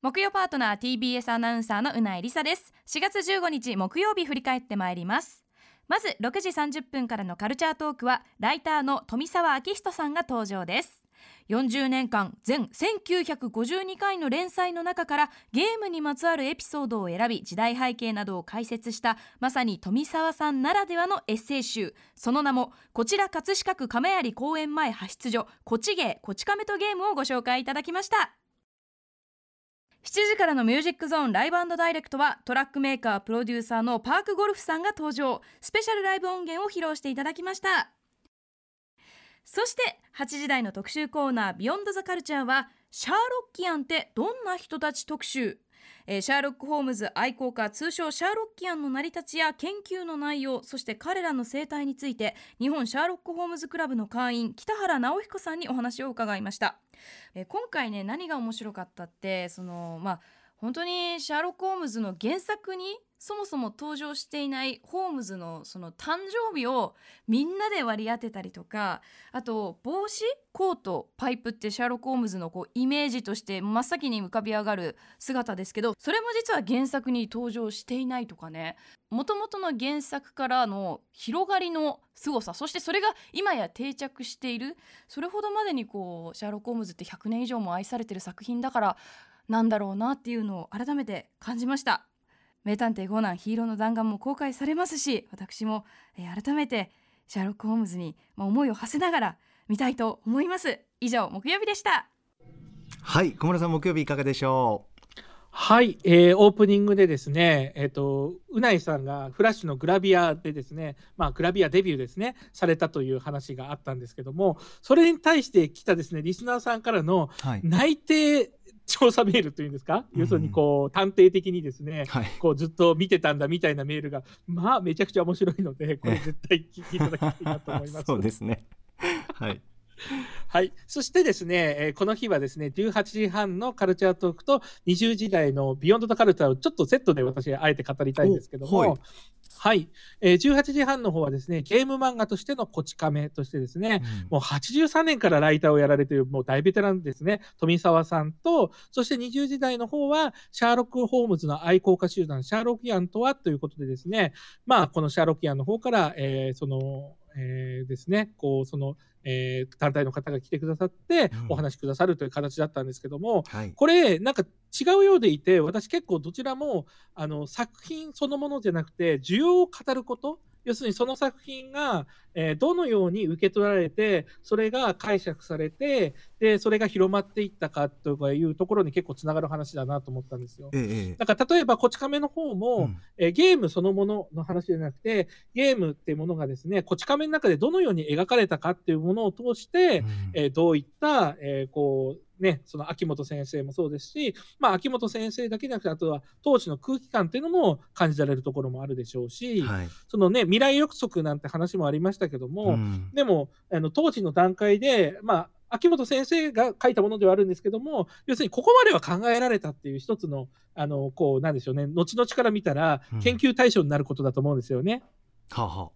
木曜パートナー TBS アナウンサーのうないりさです。4月15日木曜日振り返ってまいります。まず6時30分からのカルチャートークはライターの富澤明人さんが登場です。40年間全1952回の連載の中からゲームにまつわるエピソードを選び時代背景などを解説したまさに富澤さんならではのエッセイ集。その名もこちら葛飾区亀有公園前派出所こちゲーこち亀とゲームをご紹介いただきました。7時からのミュージックゾーンライブダイレクトはトラックメーカープロデューサーの PARKGOLF さんが登場。スペシャルライブ音源を披露していただきました。そして8時台の特集コーナービヨンドザカルチャーはシャーロッキアンってどんな人たち特集？えーシャーロック・ホームズ愛好家通称シャーロッキアンの成り立ちや研究の内容そして彼らの生態について日本シャーロック・ホームズクラブの会員北原直彦さんにお話を伺いました。えー今回ね何が面白かったってそのまあ本当にシャーロック・ホームズの原作にそもそも登場していないホームズのその誕生日をみんなで割り当てたりとかあと帽子コートパイプってシャーロック・ホームズのこうイメージとして真っ先に浮かび上がる姿ですけどそれも実は原作に登場していないとかね。もともとの原作からの広がりの凄さそしてそれが今や定着しているそれほどまでにこうシャーロック・ホームズって100年以上も愛されてる作品だからなんだろうなっていうのを改めて感じました。名探偵コナンヒーローの弾丸も公開されますし私も、えー改めてシャーロック・ホームズに、まあ、思いを馳せながら見たいと思います。以上木曜日でした。はい小村さん木曜日いかがでしょはい、えーオープニングでですね、えっ、と、うないさんがフラッシュのグラビアでですね、まあ、グラビアデビューですね、されたという話があったんですけども、それに対して来たですね、リスナーさんからのうはい、内定調査メールというんですか、要するにこう、探偵的にですね、はい。こうずっと見てたんだみたいなメールが、まあ、めちゃくちゃ面白いので、これ絶対聞いていただきたいなと思います。*laughs* そうですね。はい *laughs* はい。そしてですね、えーこの日はですね、18時半のカルチャートークと20時台のビヨンド・ザ・カルチャーをちょっとセットで私、あえて語りたいんですけども、おははい。い、えー18時半の方はですね、ゲーム漫画としてのこち亀としてですね、もう83年からライターをやられているもう大ベテランですね、富澤さんと、そして20時代の方は、シャーロック・ホームズの愛好家集団、シャーロキアンとはということでですね、まあ、このシャーロキアンの方から、えーその、えーですね、こう、その、えー団体の方が来てくださってうん、お話しくださるという形だったんですけども、はい。これ、なんか違うようでいて、私結構どちらも、あの、作品そのものじゃなくて、需要を語ること、要するにその作品が、えーどのように受け取られて、それが解釈されて、で、それが広まっていったかとかいうところに結構つながる話だなと思ったんですよ。ええええ。だから例えば、こち亀の方も、うん。えーゲームそのものの話じゃなくて、ゲームっていうものがですね、こち亀の中でどのように描かれたかっていうものを通して、うん。えーどういった、えーこうね、その秋元先生もそうですし、まあ、秋元先生だけじゃなくて、あとは当時の空気感っていうのも感じられるところもあるでしょうし、はい。そのね、未来予測なんて話もありましたけども、うん。でも、あの当時の段階で、まあ、秋元先生が書いたものではあるんですけども、要するにここまでは考えられたっていう一つの、あの、こう、なんでしょうね、後々から見たらうん、研究対象になることだと思うんですよね。はあは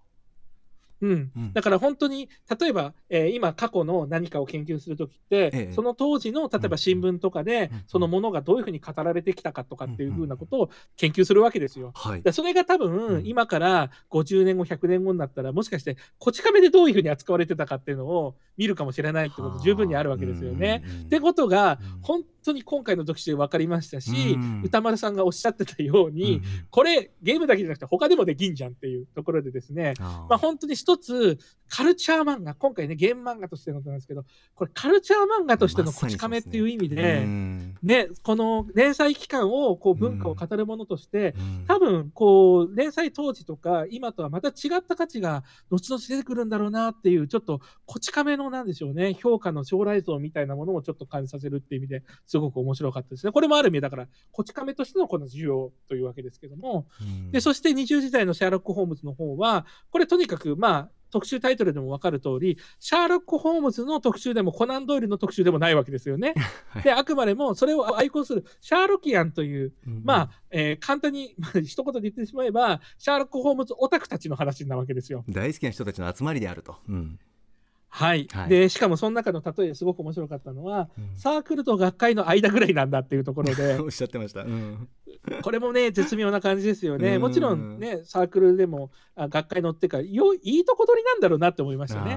うん。うん。だから本当に、例えば、えー今、過去の何かを研究するときって、ええ。その当時の、例えば新聞とかで、うん。うん。そのものがどういうふうに語られてきたかとかっていうふうなことを研究するわけですよ。あはそれが多う分、ん。今から50年後、100年後になったら、もしかして、こち亀でどういうふうに扱われてたかっていうのを見るかもしれないってこと、十分にあるわけですよね。ってことがうん、本当に今回の特集で分かりましたし、うん。歌丸さんがおっしゃってたように、うん。これ、ゲームだけじゃなくて、他でもできんじゃんっていうところでですね、あー。まあ、本当に一つ、カルチャー漫画、今回ね、ゲーム漫画としてのことなんですけど、これ、カルチャー漫画としてのこち亀っていう意味で、うん。ね、この連載期間を、こう、文化を語るものとして、うん。多分、こう、連載当時とか、今とはまた違った価値が、後々出てくるんだろうなっていう、ちょっと、こち亀の、なんでしょうね、評価の将来像みたいなものをちょっと感じさせるっていう意味ですごく面白かったですね。これもある意味、だから、こち亀としてのこの需要というわけですけども、うん。で、そして20時代のシャーロック・ホームズの方は、これとにかく、まあ、特集タイトルでも分かる通り、シャーロック・ホームズの特集でもコナン・ドイルの特集でもないわけですよね。*laughs* はいで、あくまでもそれを愛好するシャーロキアンという、うんまあ、えー簡単に、*laughs* まあ一言で言ってしまえば、シャーロック・ホームズオタクたちの話なわけですよ。大好きな人たちの集まりであると、うんはい。はいで、しかもその中の例えですごく面白かったのは、うんサークルと学会の間ぐらいなんだっていうところで、*laughs* おっしゃってました、うんこれもね、絶妙な感じですよね。うんもちろんね、サークルでも、あ学会乗ってから、よいいとこ取りなんだろうなって思いましたね。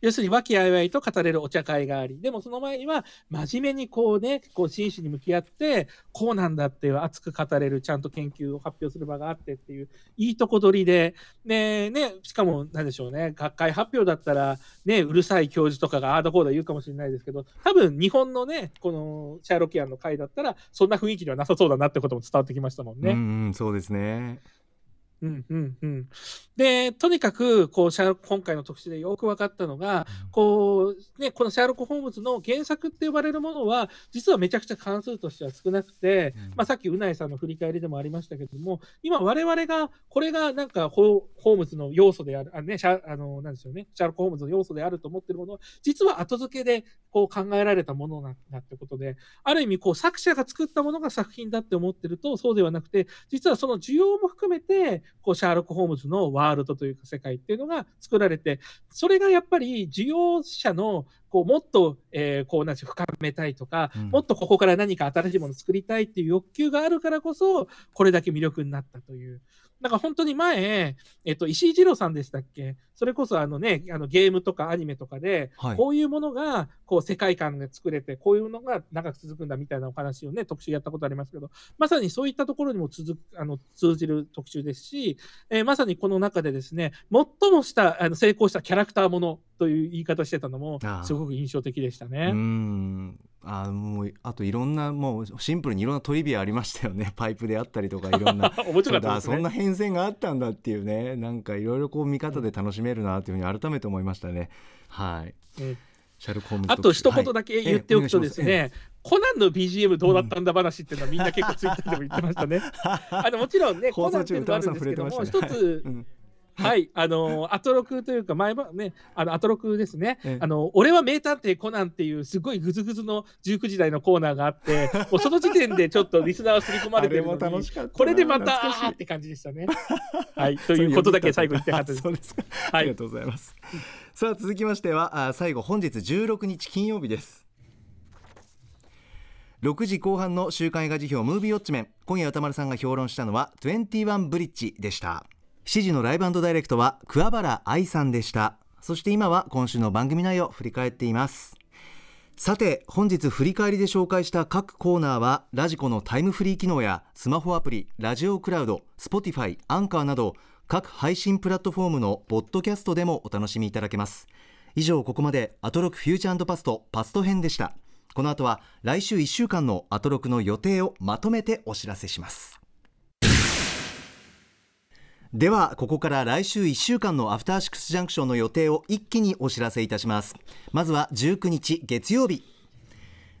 要するに和気あいあいと語れるお茶会があり、でもその前には真面目にこうね、こう真摯に向き合って、こうなんだっていう熱く語れる、ちゃんと研究を発表する場があってっていう、いいとこ取りで、ねね、しかもなんでしょうね、学会発表だったら、ね、うるさい教授とかがああだこうだ言うかもしれないですけど、多分日本のね、このシャーロキアンの会だったら、そんな雰囲気ではなさそうだなってことも伝わってきましたもんね。うんそうですねうんうんうん、でとにかくこうシャーロック今回の特集でよく分かったのが、こうね、このシャーロック・ホームズの原作って呼ばれるものは実はめちゃくちゃ関数としては少なくて、うん。まあ、さっきうないさんの振り返りでもありましたけども今我々がこれがなんかホホームズの要素であるあ、ね、シャあのなんでしょうね。シャーロック・ホームズの要素であると思ってるものは実は後付けでこう考えられたものなんだってことである意味こう作者が作ったものが作品だって思ってるとそうではなくて実はその需要も含めてこうシャーロック・ホームズのワールドというか世界っていうのが作られてそれがやっぱり需要者のこうもっと、えーこうなんていう深めたいとか、うんもっとここから何か新しいものを作りたいっていう欲求があるからこそこれだけ魅力になったという。だから本当に前、えっと、石井二郎さんでしたっけ？それこそあのね、あのゲームとかアニメとかで、はい。こういうものがこう世界観が作れて、こういうのが長く続くんだみたいなお話をね、特集やったことありますけど、まさにそういったところにも続くあの通じる特集ですし、えーまさにこの中でですね、最もしたあの成功したキャラクターものという言い方してたのもすごく印象的でしたうね。んあもうあといろんなもうシンプルにいろんなトリビアありましたよね。*laughs* パイプであったりとか *laughs* いろんな。面白かね。そんな変遷があったんだっていうね。なんかいろいろこう見方で楽しめるなっていうふうに改めて思いましたね。はい。うんシャーロックホームズあと一言はいだけ言っておくとですね、ええコナンの BGM どうだったんだ話っていうのはみんな結構ツイッターでも言ってましたね。あのもちろんね、コ *laughs* 放ナンっていうのもあるんですけども、一つうんはい、あの、アトロクというか、前ばね、あの、アトロクですね。ええ。あの、俺は名探偵コナンっていう、すごいグズグズの19時代のコーナーがあって、*laughs* もうその時点でちょっとリスナーは刷り込まれてるのにしかったな。これでまた、あーって感じでしたね。*laughs* はい、ということだけ最後言ってなかったです。*laughs* そう。ですか、はい。ありがとうございます。さあ続きましてはあ最後本日16日金曜日です。6時後半の週刊映画辞表ムービーウォッチメン。今夜歌丸さんが評論したのは21ブリッジでした7時のライブダイレクトは桑原愛さんでした。そして今は今週の番組内容を振り返っています。さて本日振り返りで紹介した各コーナーはラジコのタイムフリー機能やスマホアプリラジオクラウド Spotify アンカーなど各配信プラットフォームのポッドキャストでもお楽しみいただけます。以上ここまでアトロクフューチャーパストパスト編でした。この後は来週1週間のアトロクの予定をまとめてお知らせします。ではここから来週1週間のアフターシックスジャンクションの予定を一気にお知らせいたします。まずは19日月曜日。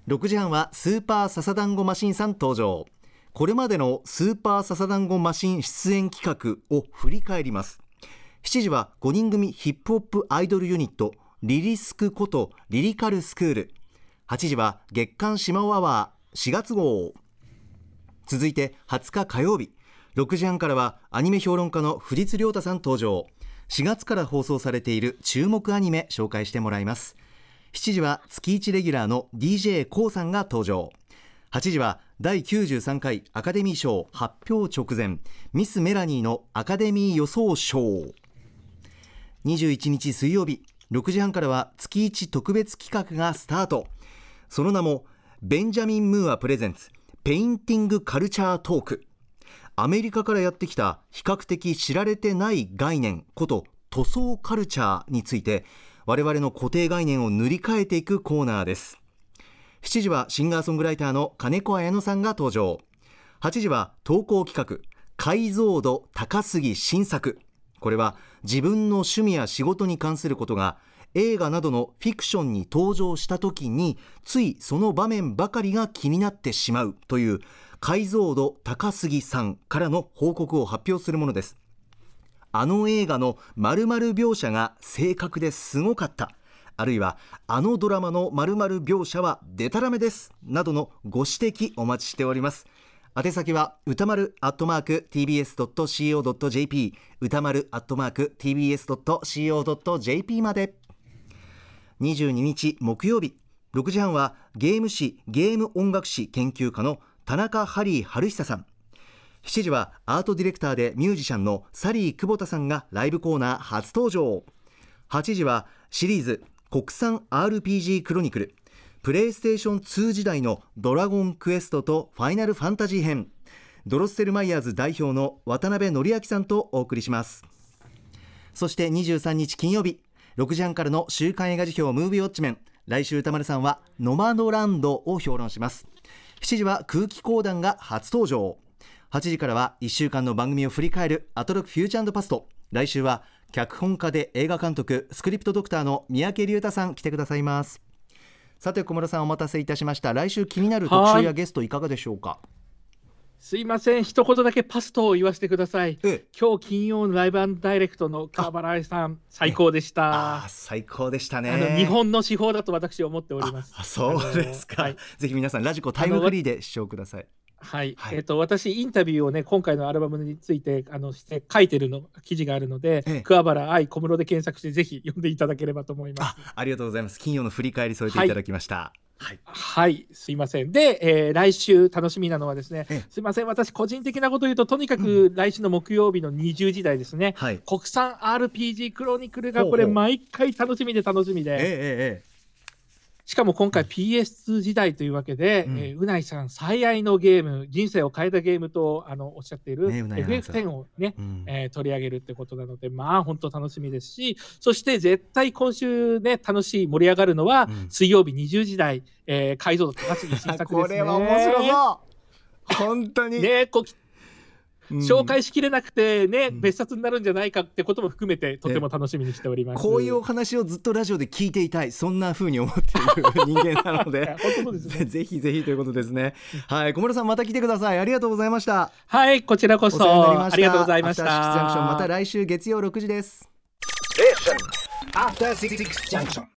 6時半はスーパーササダンゴマシンさん登場。これまでのスーパーササダンゴマシン出演企画を振り返ります。7時は5人組ヒップホップアイドルユニットリリスクことリリカルスクール。8時は月刊シマオアワー4月号。続いて20日火曜日。6時半からはアニメ評論家の藤津亮太さん登場。4月から放送されている注目アニメ紹介してもらいます。7時は月1レギュラーの d j k o さんが登場。8時は第93回アカデミー賞発表直前。ミス・メラニーのアカデミー予想ショー。21日水曜日6時半からは月1特別企画がスタート。その名もベンジャミン・ムーアプレゼンツペインティングカルチャートーク。アメリカからやってきた比較的知られてない概念こと塗装カルチャーについて我々の固定概念を塗り替えていくコーナーです。7時はシンガーソングライターの金子綾乃さんが登場。8時は投稿企画解像度高すぎ新作。これは自分の趣味や仕事に関することが映画などのフィクションに登場した時についその場面ばかりが気になってしまうという解像度高すぎさんからの報告を発表するものです。あの映画の〇〇描写が正確ですごかった。あるいはあのドラマの〇〇描写はデタラメです。などのご指摘お待ちしております。宛先は歌丸アットマーク tbs.co.jp 歌丸アットマーク tbs.co.jp まで。22日木曜日6時半はゲーム誌ゲーム音楽誌研究家の田中ハリー春久さん。7時はアートディレクターでミュージシャンのサリー久保田さんがライブコーナー初登場。8時はシリーズ国産 RPG クロニクル。プレイステーション2時代のドラゴンクエストとファイナルファンタジー編。ドロッセルマイヤーズ代表の渡辺則明さんとお送りします。そして23日金曜日6時半からの週刊映画辞表ムービーウォッチメン。来週歌丸さんはノマドランドを評論します。7時は空気講談が初登場。8時からは1週間の番組を振り返るアトロクフューチャーパスト。来週は脚本家で映画監督スクリプトドクターの三宅龍太さん来てくださいます。さて小室さんお待たせいたしました。来週気になる特集やゲストいかがでしょうか？すいません一言だけパストを言わせてください。ええ。今日金曜のライブダイレクトの川原愛さん最高でした。あー最高でしたね。日本の手法だと私は思っております。あそうですか、はい。ぜひ皆さんラジコタイムフリーで視聴くださいはい、はい。えっ、と私インタビューをね今回のアルバムについてあのして書いてるの記事があるので、ええ。桑原愛小室で検索してぜひ *laughs* 読んでいただければと思います。あ。ありがとうございます。金曜の振り返り添えてい。ただきました。はい、はい、すいません。で、えー来週楽しみなのはですねええ、すいません、私個人的なこと言うと、とにかく来週の木曜日の20時台ですね、はい。国産 RPG クロニクルがこれ毎回楽しみで楽しみええで、ええしかも今回 PS2 時代というわけで、うん。えーうないさん最愛のゲーム、人生を変えたゲームとあのおっしゃっているねうないアナウンサー FF10 をね、ええうん。えー取り上げるってことなので、まあ本当楽しみですし、そして絶対今週ね、楽しい、盛り上がるのは、うん。水曜日20時台、えー解像度高すぎ新作ですね。*laughs* これは面白そう。本当に、ねこううん紹介しきれなくてね、うん。別冊になるんじゃないかってことも含めて、とても楽しみにしております。こういうお話をずっとラジオで聞いていたいそんな風に思っている人間なので *laughs* ね。ぜひぜひということですね。はい小室さんまた来てください。ありがとうございました。はい、こちらこおそ世話になりました。ありがとうございましアフターシックスジャンクション